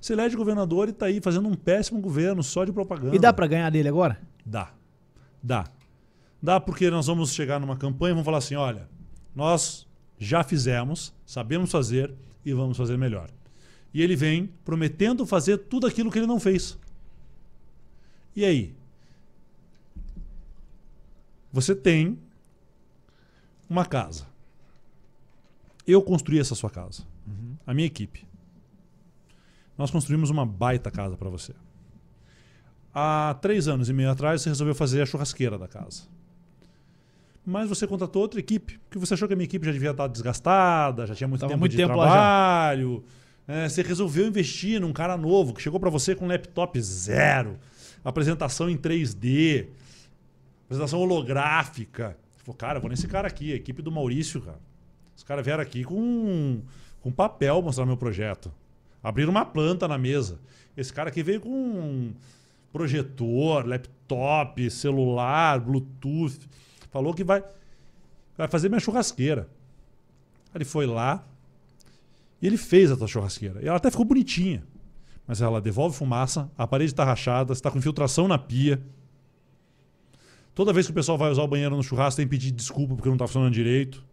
Se elege governador e tá aí fazendo um péssimo governo só de propaganda. E dá pra ganhar dele agora? Dá. Dá. Dá porque nós vamos chegar numa campanha e vamos falar assim: olha, nós já fizemos, sabemos fazer e vamos fazer melhor. E ele vem prometendo fazer tudo aquilo que ele não fez. E aí? Você tem uma casa. Eu construí essa sua casa. A minha equipe. Nós construímos uma baita casa para você. Há três anos e meio atrás, você resolveu fazer a churrasqueira da casa. Mas você contratou outra equipe, porque você achou que a minha equipe já devia estar desgastada, já tinha muito Tava tempo muito de tempo trabalho. É, você resolveu investir num cara novo, que chegou para você com um laptop zero, apresentação em 3D, apresentação holográfica. Falou, cara, vou nesse cara aqui, a equipe do Maurício, cara. Os caras vieram aqui com, com papel mostrar meu projeto. Abriram uma planta na mesa. Esse cara aqui veio com um projetor, laptop, celular, Bluetooth. Falou que vai, vai fazer minha churrasqueira. Ele foi lá e ele fez a tua churrasqueira. E ela até ficou bonitinha. Mas ela devolve fumaça, a parede está rachada, está com infiltração na pia. Toda vez que o pessoal vai usar o banheiro no churrasco, tem que pedir desculpa porque não está funcionando direito.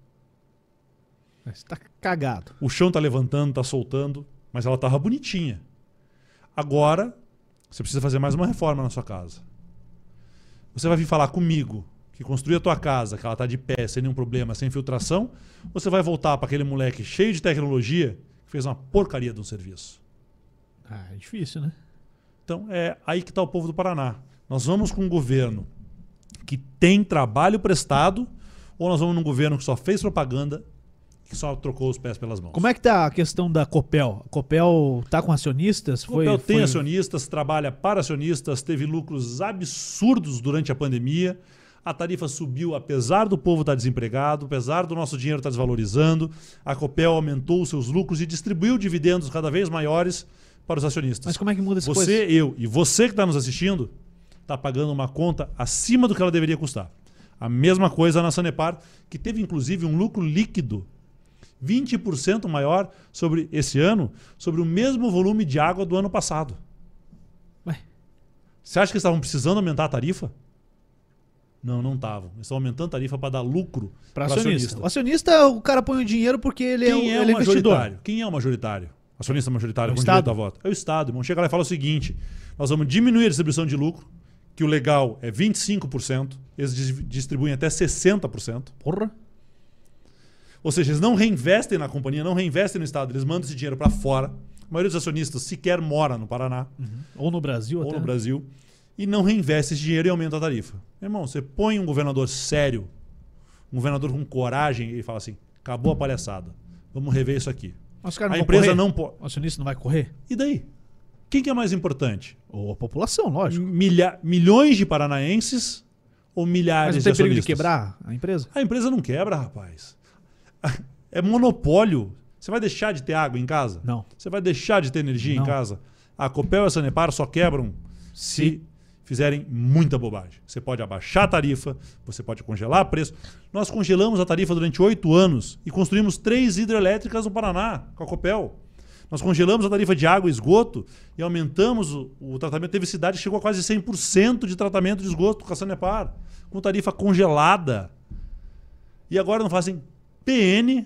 Você tá cagado. O chão tá levantando, tá soltando, mas ela tava bonitinha. Agora, você precisa fazer mais uma reforma na sua casa. Você vai vir falar comigo que construiu a tua casa, que ela tá de pé, sem nenhum problema, sem filtração, ou você vai voltar para aquele moleque cheio de tecnologia que fez uma porcaria de um serviço? Ah, é difícil, né? Então, é aí que está o povo do Paraná. Nós vamos com um governo que tem trabalho prestado, ou nós vamos num governo que só fez propaganda e que só trocou os pés pelas mãos? Como é que tá a questão da Copel? A Copel tá com acionistas? O Copel foi, tem foi... acionistas, trabalha para acionistas, teve lucros absurdos durante a pandemia. A tarifa subiu apesar do povo estar desempregado, apesar do nosso dinheiro estar desvalorizando. A Copel aumentou os seus lucros e distribuiu dividendos cada vez maiores para os acionistas. Mas como é que muda essa Você, coisa? eu e você que está nos assistindo, está pagando uma conta acima do que ela deveria custar. A mesma coisa na Sanepar, que teve inclusive um lucro líquido 20% maior sobre esse ano, sobre o mesmo volume de água do ano passado. Ué. Você acha que eles estavam precisando aumentar a tarifa? Não, não estavam. Eles estão aumentando a tarifa para dar lucro Para pro acionista. O acionista, o cara põe o dinheiro porque ele é, o, Quem é, ele o é investidor. majoritário? Quem é o majoritário? Acionista majoritário É o com Estado. direito a voto? É o Estado, irmão. Chega lá e fala o seguinte: nós vamos diminuir a distribuição de lucro, que o legal é 25%, eles dis- distribuem até 60%. Porra. Ou seja, eles não reinvestem na companhia, não reinvestem no Estado, eles mandam esse dinheiro para fora. A maioria dos acionistas sequer mora no Paraná Ou no Brasil ou até. no? Brasil e não reinveste esse dinheiro e aumenta a tarifa. Irmão, você põe um governador sério, um governador com coragem e fala assim: acabou a palhaçada, vamos rever isso aqui. Mas os caras não A empresa correr? não pode. O acionista não vai correr? E daí? Quem que é mais importante? Ou a população, lógico. Milha- milhões de paranaenses ou milhares Mas não de tem perigo de acionistas? quebrar a empresa? A empresa não quebra, rapaz. É monopólio. Você vai deixar de ter água em casa? Não. Você vai deixar de ter energia Não. em casa? A Copel e a Sanepar só quebram se fizerem muita bobagem. Você pode abaixar a tarifa, você pode congelar preço. Nós congelamos a tarifa durante oito anos e construímos três hidrelétricas no Paraná, com a Copel. Nós congelamos a tarifa de água e esgoto e aumentamos o, o tratamento. Teve cidade que chegou a quase 100% de tratamento de esgoto com a Sanepar, com tarifa congelada. E agora não fazem PN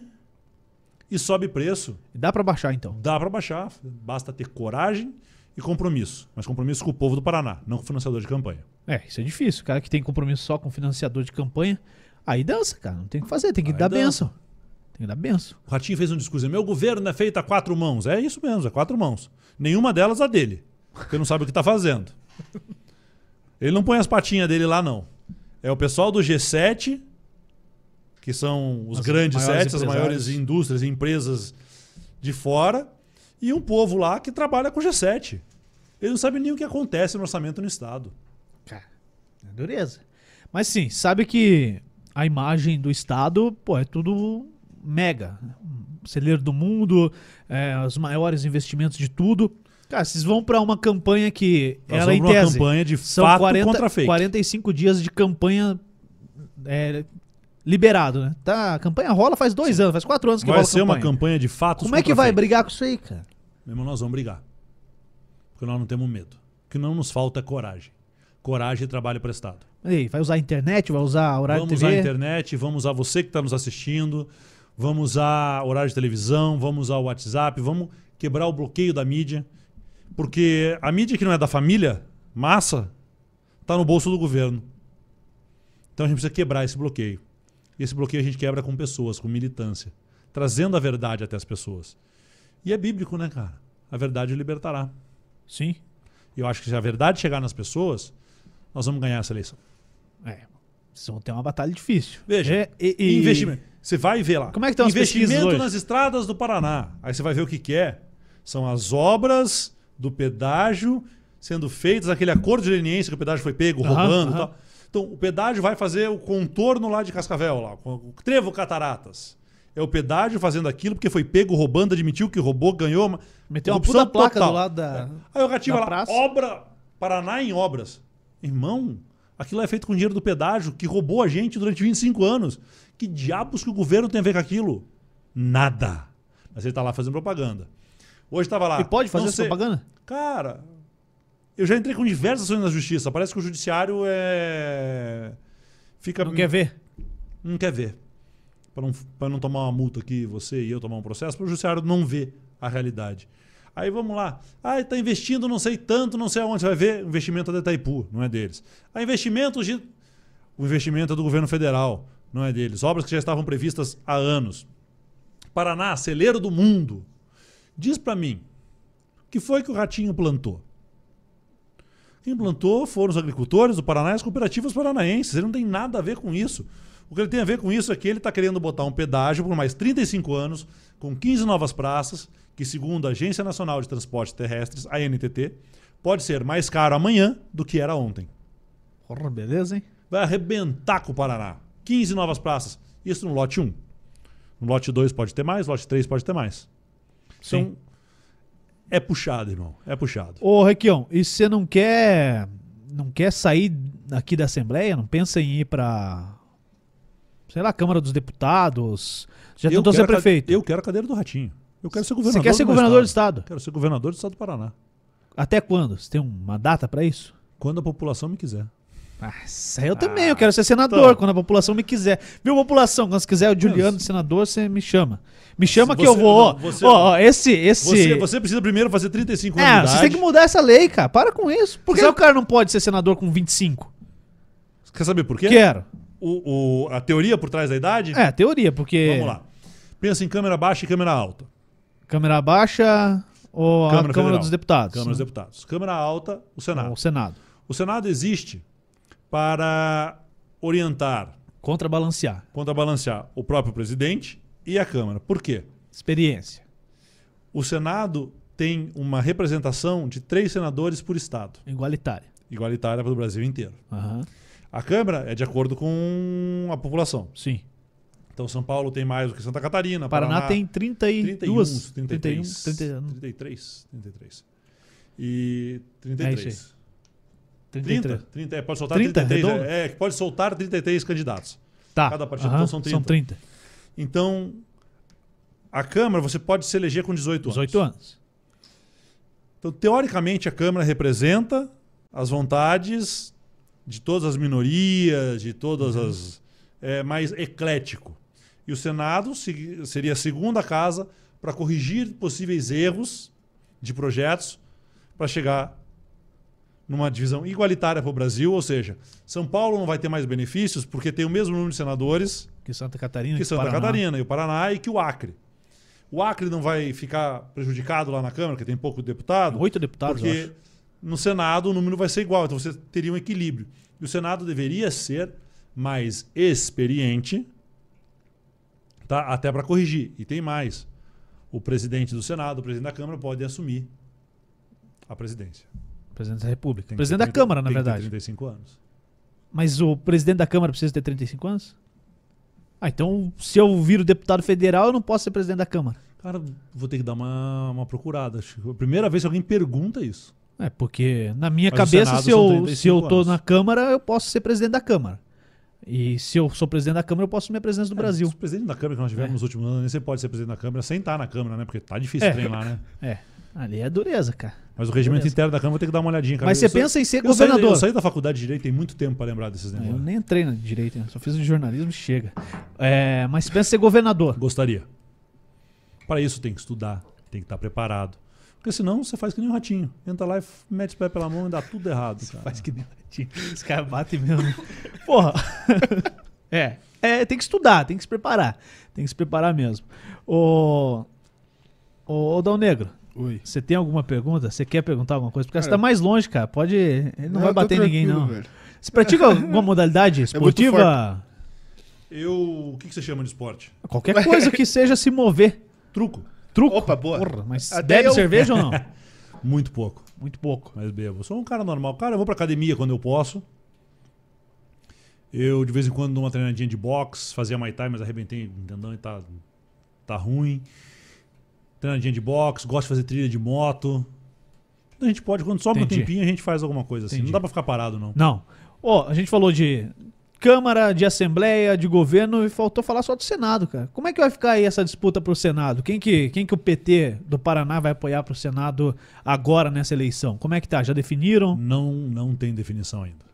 e sobe preço. Dá pra baixar então. Dá para baixar, basta ter coragem e compromisso. Mas compromisso com o povo do Paraná, não com o financiador de campanha. É, isso é difícil. O cara que tem compromisso só com financiador de campanha, aí dança, cara. Não tem o que fazer, tem que Aí dar dança. benção. Tem que dar benção. O Ratinho fez um discurso: meu governo é feito a quatro mãos. É isso mesmo, é quatro mãos. Nenhuma delas a dele, porque não sabe o que está fazendo. Ele não põe as patinhas dele lá, não. É o pessoal do G7, que são os As grandes sete, as maiores indústrias e empresas de fora, e um povo lá que trabalha com o G7. Ele não sabe nem o que acontece no orçamento no Estado. Cara, é dureza. Mas sim, sabe que a imagem do Estado, pô, é tudo mega. Celeiro do mundo, é, os maiores investimentos de tudo. Cara, vocês vão pra uma campanha que Nós ela em vamos pra uma tese campanha de são fato 40, contra fake. 45 dias de campanha é, liberado, né? Tá, a campanha rola faz dois anos, faz quatro anos que Vai rola ser campanha. uma campanha de fatos Como é que vai fake. brigar com isso aí, cara? Meu irmão, nós vamos brigar. Porque nós não temos medo. O que não nos falta é coragem. Coragem e trabalho prestado. E aí, vai usar a internet, vai usar horário vamos de TV? usar a internet, vamos usar você que está nos assistindo, vamos usar horário de televisão, vamos usar o WhatsApp, vamos quebrar o bloqueio da mídia. Porque a mídia que não é da família, massa, está no bolso do governo. Então a gente precisa quebrar esse bloqueio. E esse bloqueio a gente quebra com pessoas, com militância, trazendo a verdade até as pessoas. E é bíblico, né, cara? A verdade libertará. Sim. Eu acho que se a verdade chegar nas pessoas, nós vamos ganhar essa eleição. É. Vocês vão ter uma batalha difícil. Veja, É, e- e- Investimento. Você vai ver lá. Como é que estão as Investimento hoje? nas estradas do Paraná. Aí você vai ver o que, que é. São as obras do pedágio sendo feitas, aquele acordo de leniência que o pedágio foi pego, Aham, roubando e aham. tal. Então, o pedágio vai fazer o contorno lá de Cascavel, lá, com o Trevo Cataratas. É o pedágio fazendo aquilo porque foi pego, roubando, admitiu que roubou, ganhou. uma- Meteu uma puta placa total. do lado da. Aí o gatinho vai lá, praça. obra, Paraná em obras. Irmão, aquilo é feito com dinheiro do pedágio que roubou a gente durante 25 anos. Que diabos que o governo tem a ver com aquilo? Nada. Mas ele tá lá fazendo propaganda. Hoje estava lá. E pode fazer sei- propaganda? Cara, eu já entrei com diversas ações na justiça. Parece que o judiciário é. Fica. Não quer ver? Não quer ver. Para não, pra não tomar uma multa aqui, você e eu tomar um processo, para o judiciário não ver a realidade. Aí vamos lá. Ah, está investindo não sei tanto, não sei aonde. Você vai ver, o investimento é da Itaipu, não é deles. Ah, investimentos de... O investimento é do governo federal, não é deles. Obras que já estavam previstas há anos. Paraná, celeiro do mundo. Diz para mim, o que foi que o Ratinho plantou? Quem plantou foram os agricultores do Paraná e as cooperativas paranaenses. Ele não tem nada a ver com isso. O que ele tem a ver com isso é que ele está querendo botar um pedágio por mais 35 anos, com 15 novas praças, que, segundo a Agência Nacional de Transportes Terrestres, a NTT, pode ser mais caro amanhã do que era ontem. Porra, beleza, hein? Vai arrebentar com o Paraná. 15 novas praças. Isso no lote 1. No lote 2 pode ter mais, lote 3 pode ter mais. Sim. Então, é puxado, irmão. É puxado. Ô, Requião, e você não quer. Não quer sair aqui da Assembleia? Não pensa em ir pra. sei lá, Câmara dos Deputados. Já tentou ser prefeito. Eu quero a cadeira do Ratinho. Eu quero ser governador. Você quer ser do meu governador do estado? Quero ser governador do estado do Paraná. Até quando? Você tem uma data pra isso? Quando a população me quiser. Aí eu também, eu quero ser senador então. quando a população me quiser. Viu, população? Quando você quiser o Juliano de senador, você me chama. Me chama que Você- eu vou. Ó, não, você- ó, ó, esse. esse... Você, você precisa primeiro fazer 35 anos É, de vocês idade. têm que mudar essa lei, cara. Para com isso. Por que Sabe- o cara não pode ser senador com 25? Quer saber por quê? Quero. O, o- a teoria por trás da idade? É, teoria, porque. Vamos lá. Pensa em câmera baixa e câmera alta. Câmara baixa ou a Câmara Câmara Federal. dos Deputados? Câmara dos Deputados. Câmara alta, o Senado. O Senado. O Senado existe para orientar, Contrabalancear. contrabalancear o próprio presidente e a Câmara. Por quê? Experiência. O Senado tem uma representação de três senadores por estado, Igualitária. igualitária para o Brasil inteiro. Aham. A Câmara é de acordo com a população. Sim. Então São Paulo tem mais do que Santa Catarina. Paraná, tem 31. 31, 31, 33, 30, 33, 33. E É 33. isso 30, 33. 30, é, pode soltar 30, 33. redondo? É, é, pode soltar 33 candidatos. Tá. Cada partido, aham, então, são 30. São 30. Então, a Câmara você pode se eleger com 18 anos. 18 anos. Então, teoricamente, a Câmara representa as vontades de todas as minorias, de todas Uhum. as. É mais eclético. E o Senado se- seria a segunda casa para corrigir possíveis erros de projetos para chegar numa divisão igualitária para o Brasil, ou seja, São Paulo não vai ter mais benefícios porque tem o mesmo número de senadores Que Santa Catarina. que Santa Paraná. Catarina e o Paraná e que o Acre. O Acre não vai ficar prejudicado lá na Câmara, porque tem pouco deputado, Oito deputados, porque no Senado o número vai ser igual, então você teria um equilíbrio. E o Senado deveria ser mais experiente, tá? até para corrigir. E tem mais. O presidente do Senado, o presidente da Câmara, pode assumir a presidência. Presidente da República. Tem presidente ter da 30 Câmara, na verdade. 35 anos. Mas o presidente da Câmara precisa ter 35 anos? Ah, então se eu viro deputado federal, eu não posso ser presidente da Câmara. Cara, vou ter que dar uma, uma procurada. A primeira vez que alguém pergunta isso. É, porque na minha Mas cabeça, se eu, 35 se eu tô anos. na Câmara, eu posso ser presidente da Câmara. E se eu sou presidente da Câmara, eu posso assumir a presidência do É, Brasil. Os presidentes da Câmara que nós tivemos É. nos últimos anos, nem você pode ser presidente da Câmara sem estar na Câmara, né? Porque tá difícil É. lá, né? É, ali é dureza, cara. Mas o regimento Beleza. interno da Câmara vou ter que dar uma olhadinha. Cara. Mas Eu você saí- pensa em ser eu saí, governador. eu saí da faculdade de Direito tem muito tempo para lembrar desses É, Eu negócios. nem entrei na direito, só fiz o jornalismo e chega. É, mas você pensa em ser governador. Gostaria. Para isso tem que estudar, tem que estar preparado. Porque senão você faz que nem um ratinho. Entra lá e mete os pés pela mão e dá tudo errado. Cara. Faz que nem latim. Os caras batem mesmo. Porra. é. É, tem que estudar, tem que se preparar. Tem que se preparar mesmo. Ô. Ô, ô Dal Negro, Oi. você tem alguma pergunta? Você quer perguntar alguma coisa? Porque você Cara, tá mais longe, cara. Pode. Ele não, vai eu tô bater em ninguém, não. velho. Você pratica alguma modalidade muito esportiva? Eu. O que que você chama de esporte? Qualquer coisa que seja se mover. Truco. Truco. Opa, boa. Porra, mas Até bebe eu- cerveja ou não? Muito pouco. Muito pouco. Mas bebo. Sou um cara normal. Cara, eu vou pra academia quando eu posso. Eu, de vez em quando, dou uma treinadinha de boxe, fazia Muay Thai, mas arrebentei o tendão e tá, tá ruim. Treinadinha de boxe, gosto de fazer trilha de moto. A gente pode, quando sobra um Entendi. tempinho, a gente faz alguma coisa assim. Entendi. Não dá pra ficar parado, não. Não. Ó, a gente falou de Câmara, de Assembleia, de governo e faltou falar só do Senado, cara. Como é que vai ficar aí essa disputa pro Senado? Quem que, quem que o PT do Paraná vai apoiar pro Senado agora nessa eleição? Como é que tá? Já definiram? Não, não tem definição ainda.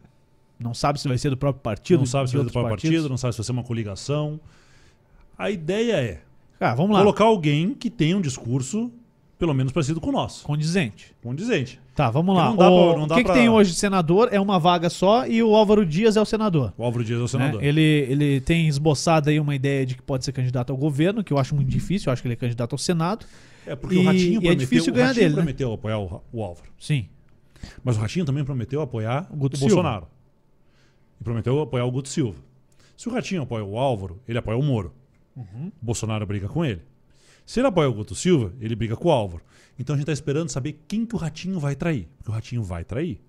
Não sabe se vai ser do próprio partido? não sabe se vai ser do próprio partidos? partido, não sabe se vai ser uma coligação. A ideia é Ah, vamos lá. colocar alguém que tenha um discurso, pelo menos parecido com o nosso. Condizente. Condizente. Tá, vamos lá. Não dá O, pra- o que, que pra- tem hoje de senador? É uma vaga só e o Álvaro Dias é o senador. O Álvaro Dias é o né? senador. Ele, ele tem esbozado aí uma ideia de que pode ser candidato ao governo, que eu acho muito difícil, eu acho que ele é candidato ao Senado. É porque E- o Ratinho e é prometeu, difícil o ganhar Ratinho dele, né? prometeu apoiar o, o Álvaro. Sim. Mas o Ratinho também prometeu apoiar O o, Guto Silva. Bolsonaro. E prometeu apoiar o Guto Silva. Se o Ratinho apoia o Álvaro, ele apoia o Moro. Uhum. Bolsonaro briga com ele. Se ele apoia o Guto Silva, ele briga com o Álvaro. Então a gente está esperando saber quem que o Ratinho vai trair. Porque o Ratinho vai trair.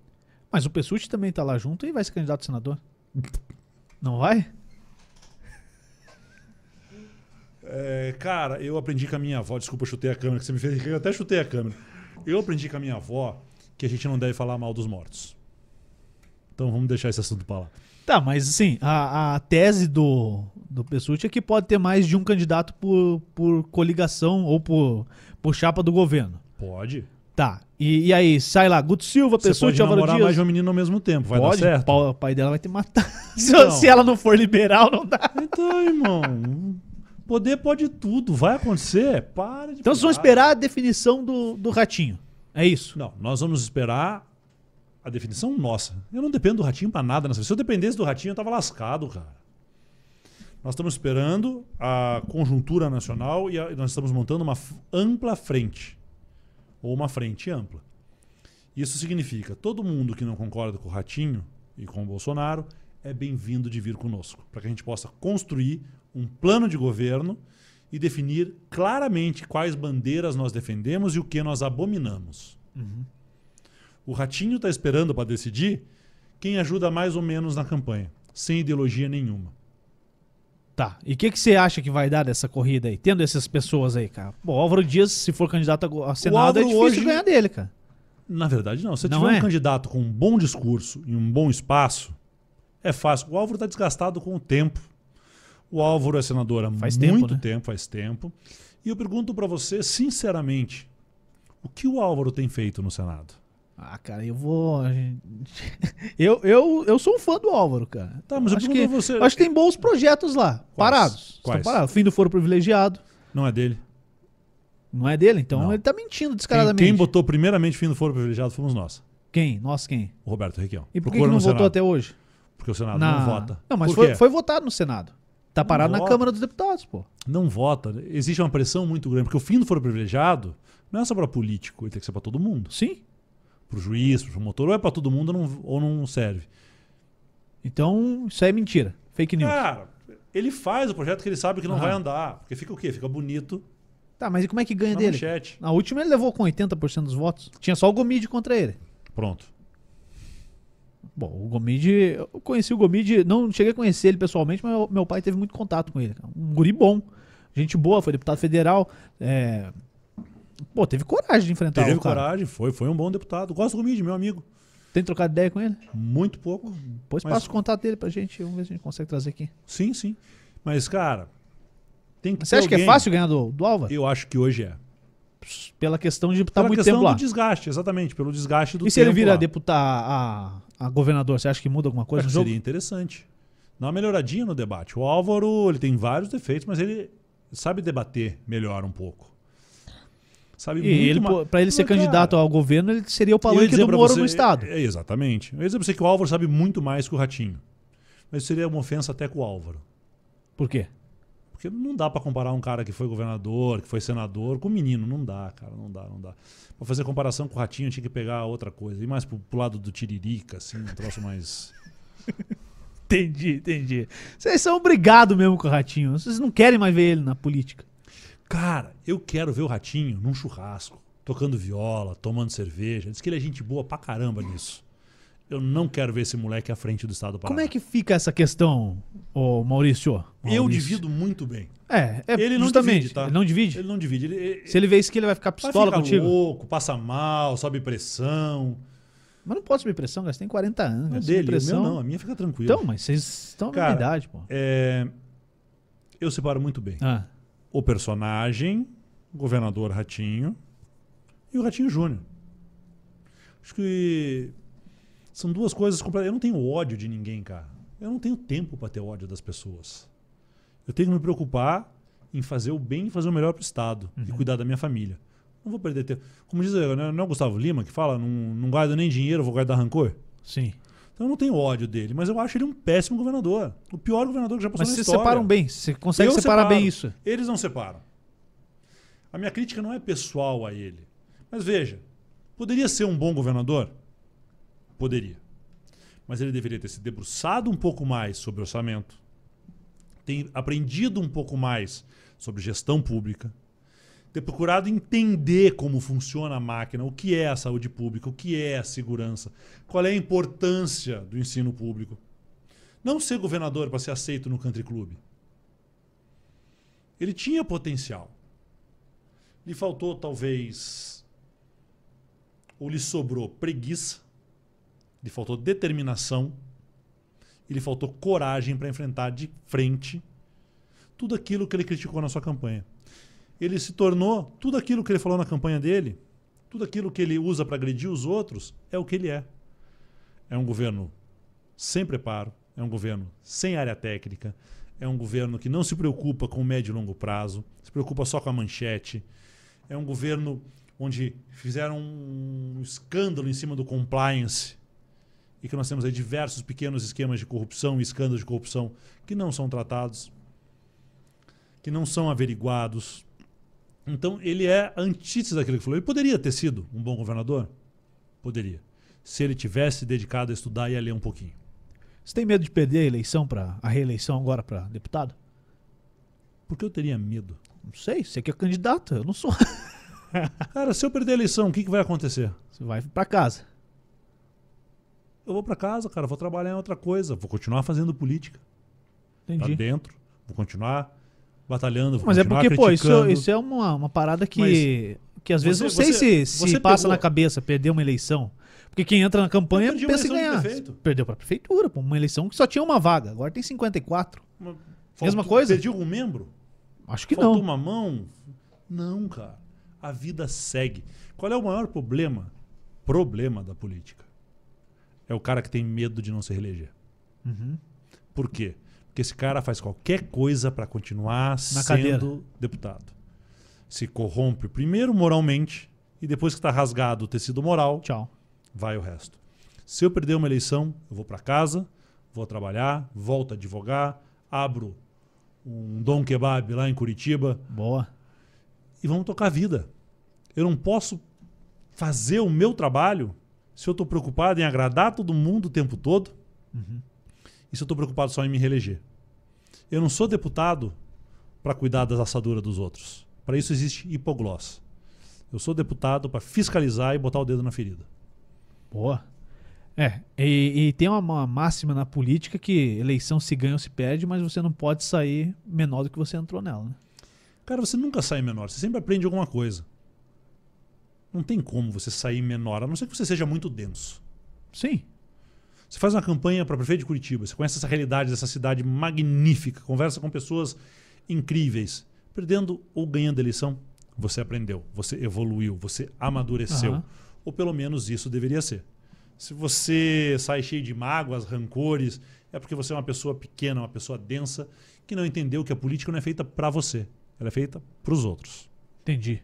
Mas o Pessuti também tá lá junto e vai ser candidato a senador. Não vai? É, cara, eu aprendi com a minha avó. Desculpa, eu chutei a câmera, que você me fez. Eu até chutei a câmera. Eu aprendi com a minha avó que a gente não deve falar mal dos mortos. Então vamos deixar esse assunto pra lá. Tá, mas assim, a, a tese do, do Pessuti é que pode ter mais de um candidato por, por coligação ou por, por chapa do governo. Pode. Tá. E, e aí, sai lá, Guto Silva, Pessuti, pode Álvaro Dias. mais de um menino ao mesmo tempo. Vai pode, dar certo? O pai dela vai ter matado. Se, Então. se ela não for liberal, não dá. Então, irmão. Poder pode tudo. Vai acontecer. Para de Então vocês vão esperar a definição do, do ratinho. É isso? Não, nós vamos esperar a definição nossa. Eu não dependo do ratinho pra nada nessa. Se eu dependesse do ratinho, eu tava lascado, cara. Nós estamos esperando a conjuntura nacional e a- nós estamos montando uma ampla frente. Ou uma frente ampla. Isso significa todo mundo que não concorda com o ratinho e com o Bolsonaro é bem-vindo de vir conosco, para que a gente possa construir um plano de governo e definir claramente quais bandeiras nós defendemos e o que nós abominamos. O Ratinho está esperando para decidir quem ajuda mais ou menos na campanha, sem ideologia nenhuma. Tá. E o que, que você acha que vai dar dessa corrida aí, tendo essas pessoas aí, cara? Bom, Álvaro Dias, se for candidato a Senado, é difícil hoje- ganhar dele, cara. Na verdade, não. Se Não tiver é? um candidato com um bom discurso e um bom espaço, é fácil. O Álvaro está desgastado com o tempo. O Álvaro é senador há Faz tempo, muito né? tempo, faz tempo. E eu pergunto para você, sinceramente, o que o Álvaro tem feito no Senado? Ah, cara, eu vou. Eu, eu, eu sou um fã do Álvaro, cara. Tá, mas eu acho que, pergunto a você- acho que tem bons projetos lá, parados. Quais? Estão parados. Fim do foro privilegiado. Não é dele. Não é dele, então Não. ele tá mentindo Quem, descaradamente. quem botou primeiramente fim do foro privilegiado fomos nós. Quem? Nós quem? O Roberto Requião. E por que, que não votou até hoje? Porque o Senado Na- não vota. Não, mas foi, foi votado no Senado. Tá parado na vota. Câmara dos Deputados, pô. Não vota. Existe uma pressão muito grande. Porque o fim do foro privilegiado não é só para político, ele tem que ser para todo mundo. Sim. Pro juiz, pro promotor, ou é para todo mundo ou não, ou não serve. Então, isso aí é mentira. Fake news. Cara, ele faz o projeto que ele sabe que não Aham. vai andar. Porque fica o quê? Fica bonito Tá, mas e como é que ganha na dele? manchete. Na última ele levou com 80% dos votos. Tinha só o Gomide contra ele. Pronto. Bom, o Gomide, eu conheci o Gomide, não cheguei a conhecer ele pessoalmente, mas meu, meu pai teve muito contato com ele. Um guri bom, gente boa, foi deputado federal. é, Pô, teve coragem de enfrentar Teve o cara. coragem, foi, foi um bom deputado. Gosto do Gomide, meu amigo. Tem trocado ideia com ele? Muito pouco. Depois Mas- passa o contato dele pra gente, vamos ver se a gente consegue trazer aqui. Sim, sim. Mas, cara, tem que Você ter acha que é alguém- fácil ganhar do, do Álvaro? Eu acho que hoje é. Pela questão de estar Pela muito questão tempo lá. do desgaste, exatamente. Pelo desgaste do E se ele tempo vira lá. deputar a, a governador, você acha que muda alguma coisa Acho no jogo? seria interessante. Dá uma melhoradinha no debate. O Álvaro, ele tem vários defeitos, mas ele sabe debater melhor um pouco. Sabe E ele, ma- pô, pra ele ser Mas, cara, candidato ao governo, ele seria o palanque do Moro você- no Estado. É, exatamente. Eu ia dizer pra você que o Álvaro sabe muito mais que o Ratinho. Mas seria uma ofensa até com o Álvaro. Por quê? Porque não dá pra comparar um cara que foi governador, que foi senador, com um menino. Não dá, cara. Não dá, não dá. Pra fazer comparação com o Ratinho, tinha que pegar outra coisa. Ir mais pro, pro lado do Tiririca, assim, um troço mais. Entendi, entendi. Vocês são obrigados mesmo com o Ratinho. Vocês não querem mais ver ele na política. Cara, eu quero ver o Ratinho num churrasco, tocando viola, tomando cerveja. Diz que ele é gente boa pra caramba nisso. Eu não quero ver esse moleque à frente do Estado do Paraná. Como é que fica essa questão, ô Maurício? Eu Maurício. divido muito bem. É, é Ele não divide, tá? Ele não divide? Ele não divide. Ele, Se ele vê isso aqui, ele vai ficar vai pistola ficar contigo. louco, passa mal, sobe pressão. Mas não pode subir pressão, cara. Você tem 40 anos. Não é dele, pressão. meu não. A minha fica tranquila. Então, mas vocês estão na idade, pô. É, eu separo muito bem. Ah, O personagem, o governador Ratinho e o Ratinho Júnior. Acho que são duas coisas completas. Eu não tenho ódio de ninguém, cara. Eu não tenho tempo para ter ódio das pessoas. Eu tenho que me preocupar em fazer o bem e fazer o melhor para o Estado e cuidar da minha família. Não vou perder tempo. Como diz, não é o Gustavo Lima que fala, não, não guardo nem dinheiro, vou guardar rancor? sim. Então eu não tenho ódio dele, mas eu acho ele um péssimo governador. O pior governador que já passou Mas na vocês história. separam bem. Você consegue Eu separar separo. bem isso. Eles não separam. A minha crítica não é pessoal a ele. Mas veja, poderia ser um bom governador? Poderia. Mas ele deveria ter se debruçado um pouco mais sobre orçamento, ter aprendido um pouco mais sobre gestão pública, ter procurado entender como funciona a máquina, o que é a saúde pública, o que é a segurança, qual é a importância do ensino público. Não ser governador para ser aceito no country club. Ele tinha potencial. Lhe faltou, talvez, ou lhe sobrou preguiça lhe faltou determinação, e lhe faltou coragem para enfrentar de frente tudo aquilo que ele criticou na sua campanha. Ele se tornou tudo aquilo que ele falou na campanha dele, tudo aquilo que ele usa para agredir os outros, é o que ele é. É um governo sem preparo, é um governo sem área técnica, é um governo que não se preocupa com o médio e longo prazo, se preocupa só com a manchete. É um governo onde fizeram um escândalo em cima do compliance e que nós temos aí diversos pequenos esquemas de corrupção e escândalos de corrupção que não são tratados, que não são averiguados. Então ele é a antítese daquilo que falou. Ele poderia ter sido um bom governador? Poderia. Se ele tivesse dedicado a estudar e a ler um pouquinho. Você tem medo de perder a eleição para a reeleição agora para deputado? Por que eu teria medo? Não sei, você que é candidato, eu não sou. Cara, se eu perder a eleição, o que, que vai acontecer? Você vai para casa. Eu vou para casa, cara, vou trabalhar em outra coisa, vou continuar fazendo política. Entendi. Lá dentro, vou continuar batalhando, Mas é porque, pô, isso, criticando. isso é uma, uma parada que, que às vezes você- não sei você- se, você se passa pegou- na cabeça perder uma eleição. Porque quem entra na campanha pensa em ganhar. Perdeu pra prefeitura, pô, uma eleição que só tinha uma vaga, agora tem 54. Uma- Mesma faltou- coisa? Perdi algum membro? Acho que Faltou não. uma mão? Não, cara. A vida segue. Qual é o maior problema? Problema da política. É o cara que tem medo de não se reeleger. Uhum. Por quê? Porque esse cara faz qualquer coisa para continuar sendo cadeira. deputado. Se corrompe primeiro moralmente e depois que está rasgado o tecido moral, Tchau. vai o resto. Se eu perder uma eleição, eu vou para casa, vou trabalhar, volto a advogar, abro um Dom Kebab lá em Curitiba Boa. e vamos tocar a vida. Eu não posso fazer o meu trabalho se eu estou preocupado em agradar todo mundo o tempo todo Uhum. E se eu estou preocupado só em me reeleger. Eu não sou deputado para cuidar das assaduras dos outros. Para isso existe hipoglós. Eu sou deputado para fiscalizar e botar o dedo na ferida. Boa. É, e, e tem uma, uma máxima na política que eleição se ganha ou se perde, mas você não pode sair menor do que você entrou nela, né? Cara, você nunca sai menor, você sempre aprende alguma coisa. Não tem como você sair menor, a não ser que você seja muito denso. Sim. Você faz uma campanha para prefeito de Curitiba, você conhece essa realidade dessa cidade magnífica, conversa com pessoas incríveis. Perdendo ou ganhando a eleição, você aprendeu, você evoluiu, você amadureceu. Aham. Ou pelo menos isso deveria ser. Se você sai cheio de mágoas, rancores, é porque você é uma pessoa pequena, uma pessoa densa, que não entendeu que a política não é feita para você, ela é feita para os outros. Entendi.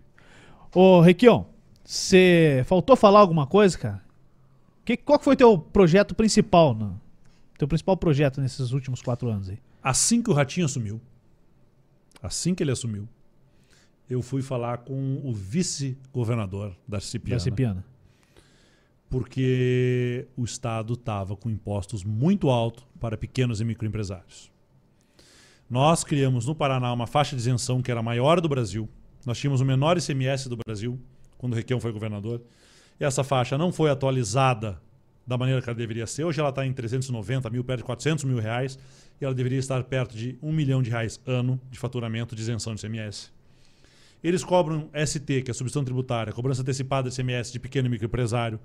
Ô, Requião, você faltou falar alguma coisa, cara? Que, qual que foi teu projeto principal? No, teu principal projeto nesses últimos quatro anos aí? Assim que o Ratinho assumiu, assim que ele assumiu, eu fui falar com o vice-governador Da Piana, Cipiana. porque o Estado estava com impostos muito altos para pequenos e microempresários. Nós criamos no Paraná uma faixa de isenção que era a maior do Brasil. Nós tínhamos o menor ICMS do Brasil quando o Requião foi governador. Essa faixa não foi atualizada da maneira que ela deveria ser. Hoje ela está em 390 mil, perto de 400 mil reais. E ela deveria estar perto de 1 milhão de reais ano de faturamento de isenção de ICMS. Eles cobram ST, que é a substituição tributária, cobrança antecipada de ICMS de pequeno e microempresário.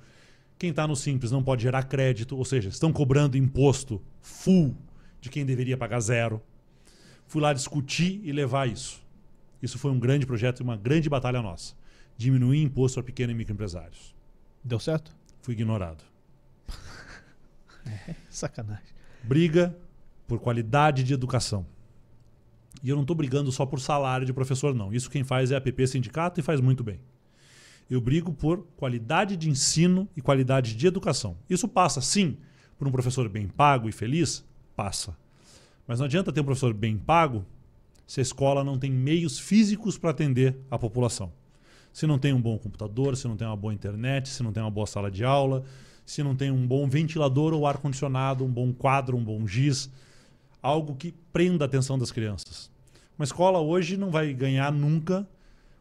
Quem está no Simples não pode gerar crédito, ou seja, estão cobrando imposto full de quem deveria pagar zero. Fui lá discutir e levar isso. Isso foi um grande projeto e uma grande batalha nossa. Diminuir imposto para pequenos e microempresários. Deu certo? Fui ignorado. Sacanagem. Briga por qualidade de educação. E eu não estou brigando só por salário de professor, não. Isso quem faz é a PP Sindicato e faz muito bem. Eu brigo por qualidade de ensino e qualidade de educação. Isso passa, sim, por um professor bem pago e feliz? Passa. Mas não adianta ter um professor bem pago se a escola não tem meios físicos para atender a população. Se não tem um bom computador, se não tem uma boa internet, se não tem uma boa sala de aula, se não tem um bom ventilador ou ar-condicionado, um bom quadro, um bom giz, algo que prenda a atenção das crianças. Uma escola hoje não vai ganhar nunca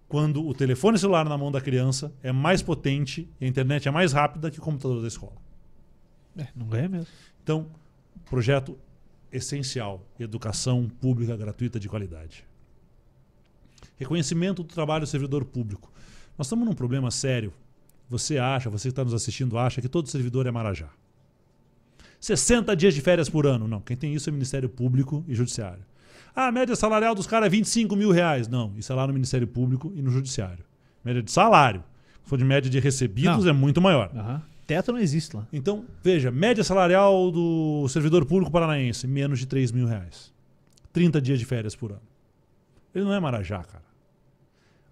quando o telefone celular na mão da criança é mais potente e a internet é mais rápida que o computador da escola. É, não ganha mesmo. Então, projeto essencial: educação pública gratuita de qualidade. Reconhecimento do trabalho do servidor público. Nós estamos num problema sério. Você acha, você que está nos assistindo, acha que todo servidor é marajá. 60 dias de férias por ano. Não, quem tem isso é Ministério Público e Judiciário. Ah, a média salarial dos caras é 25 mil reais. Não, isso é lá no Ministério Público e no Judiciário. Média de salário. Se for de média de recebidos, Não. é muito maior. Aham. Teto não existe lá. Então, veja, média salarial do servidor público paranaense, menos de 3 mil reais. 30 dias de férias por ano. Ele não é Marajá, cara.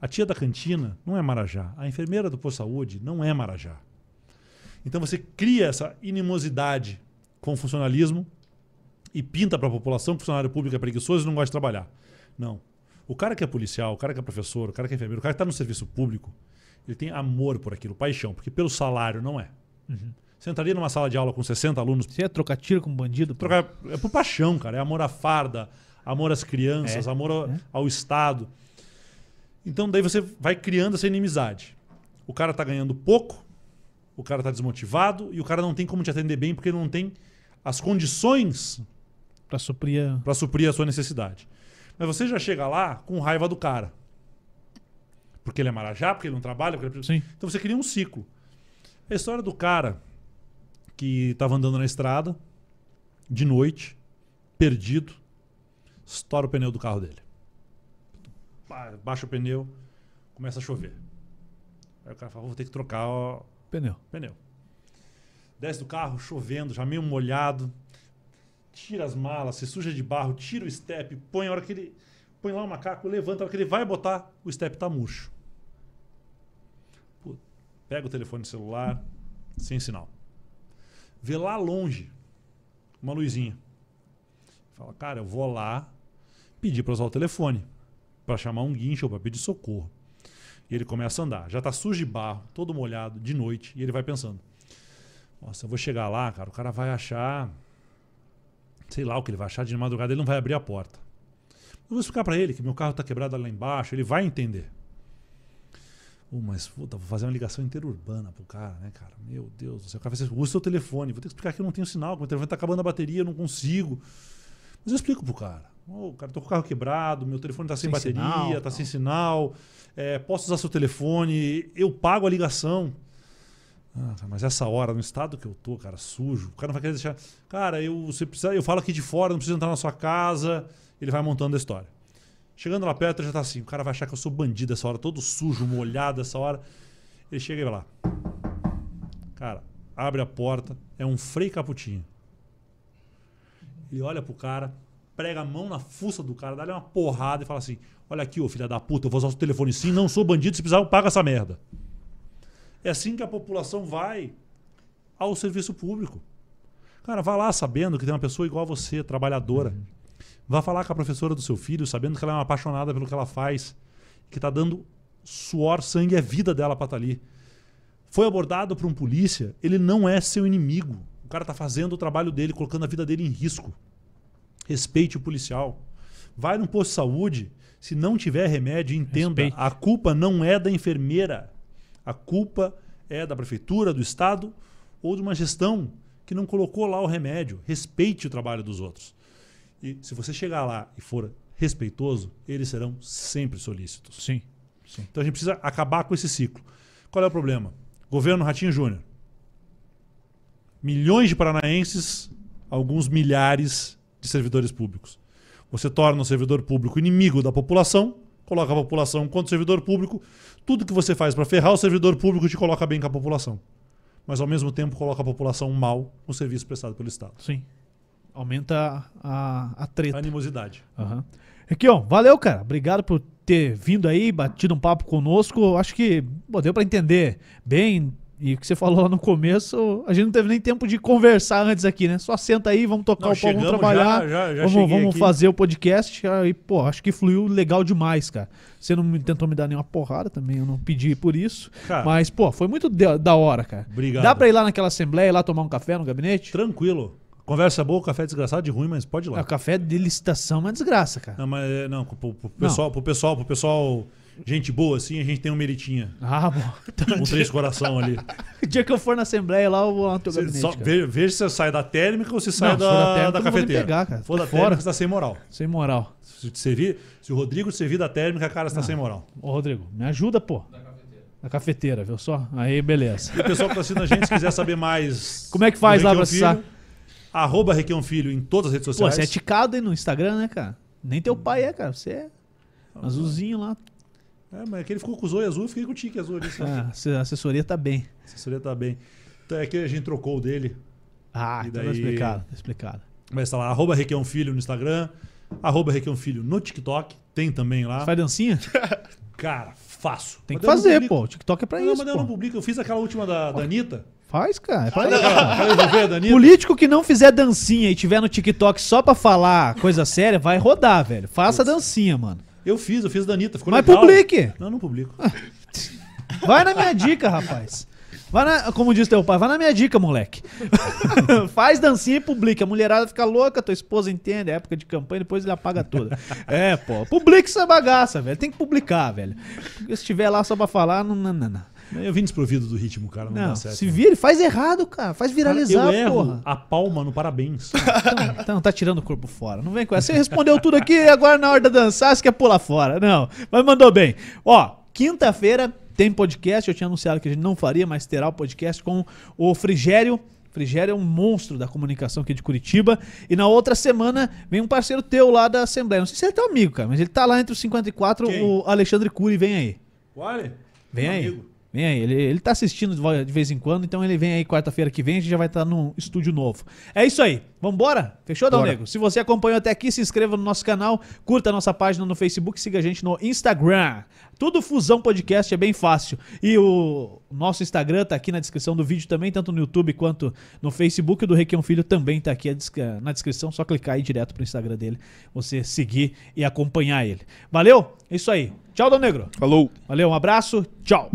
A tia da cantina não é Marajá. A enfermeira do posto de saúde não é Marajá. Então você cria essa inimosidade com o funcionalismo e pinta para a população que o funcionário público é preguiçoso e não gosta de trabalhar. Não. O cara que é policial, o cara que é professor, o cara que é enfermeiro, o cara que está no serviço público, ele tem amor por aquilo, paixão, porque pelo salário não é. Você entraria numa sala de aula com 60 alunos Você ia trocar tiro com bandido? pô? Trocar, é por paixão, cara. É amor à farda, amor às crianças, É, amor ao, é. ao Estado. Então daí você vai criando essa inimizade. O cara tá ganhando pouco, o cara tá desmotivado e o cara não tem como te atender bem porque ele não tem as condições Pra suprir a... para suprir a sua necessidade. Mas você já chega lá com raiva do cara. Porque ele é marajá, porque ele não trabalha, porque ele... Sim. Então você cria um ciclo. A história do cara que estava andando na estrada, de noite, perdido, estoura o pneu do carro dele. Ba- Baixa o pneu, começa a chover. Aí o cara fala, vou ter que trocar o Pneu. pneu. Desce do carro, chovendo, já meio molhado. Tira as malas, se suja de barro, tira o step, põe a hora que ele. Põe lá o macaco, levanta, a hora que ele vai botar, o step tá murcho. Pô, pega o telefone celular, sem sinal. Vê lá longe uma luzinha. Fala, cara, eu vou lá pedir para usar o telefone, para chamar um guincho ou para pedir socorro. E ele começa a andar. Já tá sujo de barro, todo molhado, de noite. E ele vai pensando: Nossa, eu vou chegar lá, cara. O cara vai achar. Sei lá o que ele vai achar de madrugada. Ele não vai abrir a porta. Eu vou explicar para ele que meu carro tá quebrado lá embaixo. Ele vai entender. Uh, mas puta, vou fazer uma ligação interurbana pro cara, né, cara? Meu Deus do céu. O cara vai usa o seu telefone. Vou ter que explicar que eu não tenho sinal, que meu telefone tá acabando a bateria, eu não consigo. Mas eu explico pro cara. Ô, cara, tô com o carro quebrado, meu telefone tá sem, Sem bateria, sinal, tá tal. sem sinal. É, posso usar seu telefone, eu pago a ligação. Ah, cara, mas essa hora, no estado que eu tô, cara, sujo, o cara não vai querer deixar. Cara, eu, você precisa, eu falo aqui de fora, não preciso entrar na sua casa. Ele vai montando a história. Chegando lá perto, já tá assim. O cara vai achar que eu sou bandido essa hora, todo sujo, molhado essa hora. Ele chega e vai lá. Cara, abre a porta, é um Frei Caputinho. Ele olha pro cara, prega a mão na fuça do cara, dá-lhe uma porrada e fala assim: Olha aqui, ô filha da puta, eu vou usar o seu telefone sim, não sou bandido, se precisar, eu pago essa merda. É assim que a população vai ao serviço público. Cara, vá lá sabendo que tem uma pessoa igual a você, trabalhadora. Vá falar com a professora do seu filho, sabendo que ela é uma apaixonada pelo que ela faz, que está dando suor, sangue a vida dela para estar ali. Foi abordado por um polícia, ele não é seu inimigo. O cara está fazendo o trabalho dele, colocando a vida dele em risco. Respeite o policial. Vai num posto de saúde, se não tiver remédio, entenda, Respeite. a culpa não é da enfermeira. A culpa é da prefeitura, do estado ou de uma gestão que não colocou lá o remédio. Respeite o trabalho dos outros. E se você chegar lá e for respeitoso, eles serão sempre solícitos. Sim. Então a gente precisa acabar com esse ciclo. Qual é o problema? Governo Ratinho Júnior. Milhões de paranaenses, alguns milhares de servidores públicos. Você torna o servidor público inimigo da população, coloca a população contra o servidor público. Tudo que você faz para ferrar o servidor público te coloca bem com a população. Mas ao mesmo tempo coloca a população mal no serviço prestado pelo Estado. Sim. Aumenta a, a treta. Animosidade. Aham. Aqui, ó, valeu, cara. Obrigado por ter vindo aí, batido um papo conosco. Acho que pô, deu pra entender bem. E o que você falou lá no começo, a gente não teve nem tempo de conversar antes aqui, né? Só senta aí, vamos tocar Não, o pau, vamos trabalhar. já- já- já vamos vamos aqui. fazer o podcast. Aí, pô, acho que fluiu legal demais, cara. Você não me- tentou me dar nenhuma porrada também, eu não pedi por isso. Cara, Mas, pô, foi muito da da hora, cara. Obrigado. Dá pra ir lá naquela assembleia, lá tomar um café no gabinete? Tranquilo. Conversa boa, café desgraçado de ruim, mas pode ir lá. É, o café de licitação é uma desgraça, cara. Não, mas é, não, pro, pro pessoal, pro pessoal, pro pessoal, gente boa assim, a gente tem um meritinha. Ah, bom. Então, Um três coração ali. o dia que eu for na assembleia lá, eu vou lá no teu Você gabinete. só cara. ve- veja se você sai da térmica ou se sai Não, se da, for da térmica, da cafeteira. pegar, cara. Se for da Tô térmica, fora. você tá sem moral. Sem moral. Se, servir, se o Rodrigo te servir da térmica, cara, você tá sem moral. Ô, Rodrigo, me ajuda, pô. Da cafeteira, viu só? Aí, beleza. E o pessoal que tá assistindo a gente, se quiser saber mais. Como é que faz lá pra acessar? Arroba Requião Filho em todas as redes Pô, sociais. você é ticado aí no Instagram, né, cara? Nem teu pai é, cara. Você é azulzinho lá. É, mas aquele ficou com o zóio azul, eu fiquei com o tique azul ali. Ah, a assessoria tá bem. A assessoria tá bem. Então é que a gente trocou o dele. Ah, E então daí- tá explicado, tá explicado. Mas tá lá, arroba Requião Filho no Instagram, arroba Requião Filho no TikTok, tem também lá. Você faz dancinha? Cara, faço. Tem que não fazer, pô. O TikTok é pra Não, isso, mas daí eu não publico. Eu fiz aquela última da, da Anitta. Faz, cara. É pra Quer isso. resolver? Político que não fizer dancinha e tiver no TikTok só pra falar coisa séria, vai rodar, velho. Faça dancinha, mano. Eu fiz, eu fiz da Anitta. Ficou Mas legal. publique. Não, não publico. Vai na minha dica, rapaz. Vai na, como diz teu pai, vai na minha dica, moleque. Faz dancinha e publica. A mulherada fica louca, tua esposa entende, é época de campanha, depois ele apaga tudo. É, pô. Publica essa bagaça, velho. Tem que publicar, velho. Se tiver lá só pra falar, não, não, não. não. Eu vim desprovido do ritmo, cara. Não, Não, dá certo. se vira, faz errado, cara. Faz viralizar, Cara, eu erro porra. a palma no parabéns. Então, então tá tirando o corpo fora. Não vem com essa. Você respondeu tudo aqui agora na hora da dançar você quer pular fora. Não, mas mandou bem. Ó, quinta-feira tem podcast. Eu tinha anunciado que a gente não faria, mas terá o podcast com o Frigério. Frigério é um monstro da comunicação aqui de Curitiba. E na outra semana vem um parceiro teu lá da Assembleia. Não sei se ele é teu amigo, cara, mas ele tá lá entre os 54. Quem? O Alexandre Cury vem aí. Olha. Vem meu aí. amigo. Vem aí. Ele, ele tá assistindo de vez em quando, então ele vem aí quarta-feira que vem, a gente já vai estar num estúdio novo. É isso aí. Vambora? Fechou, Dal. Negro? Se você acompanhou até aqui, se inscreva no nosso canal, curta a nossa página no Facebook, siga a gente no Instagram. Tudo Fusão Podcast é bem fácil. E o nosso Instagram tá aqui na descrição do vídeo também, tanto no YouTube quanto no Facebook. O do Requião Filho também tá aqui na descrição. Só clicar aí direto pro Instagram dele, você seguir e acompanhar ele. Valeu? É isso aí. Tchau, Dal Negro. Falou. Valeu, um abraço. Tchau.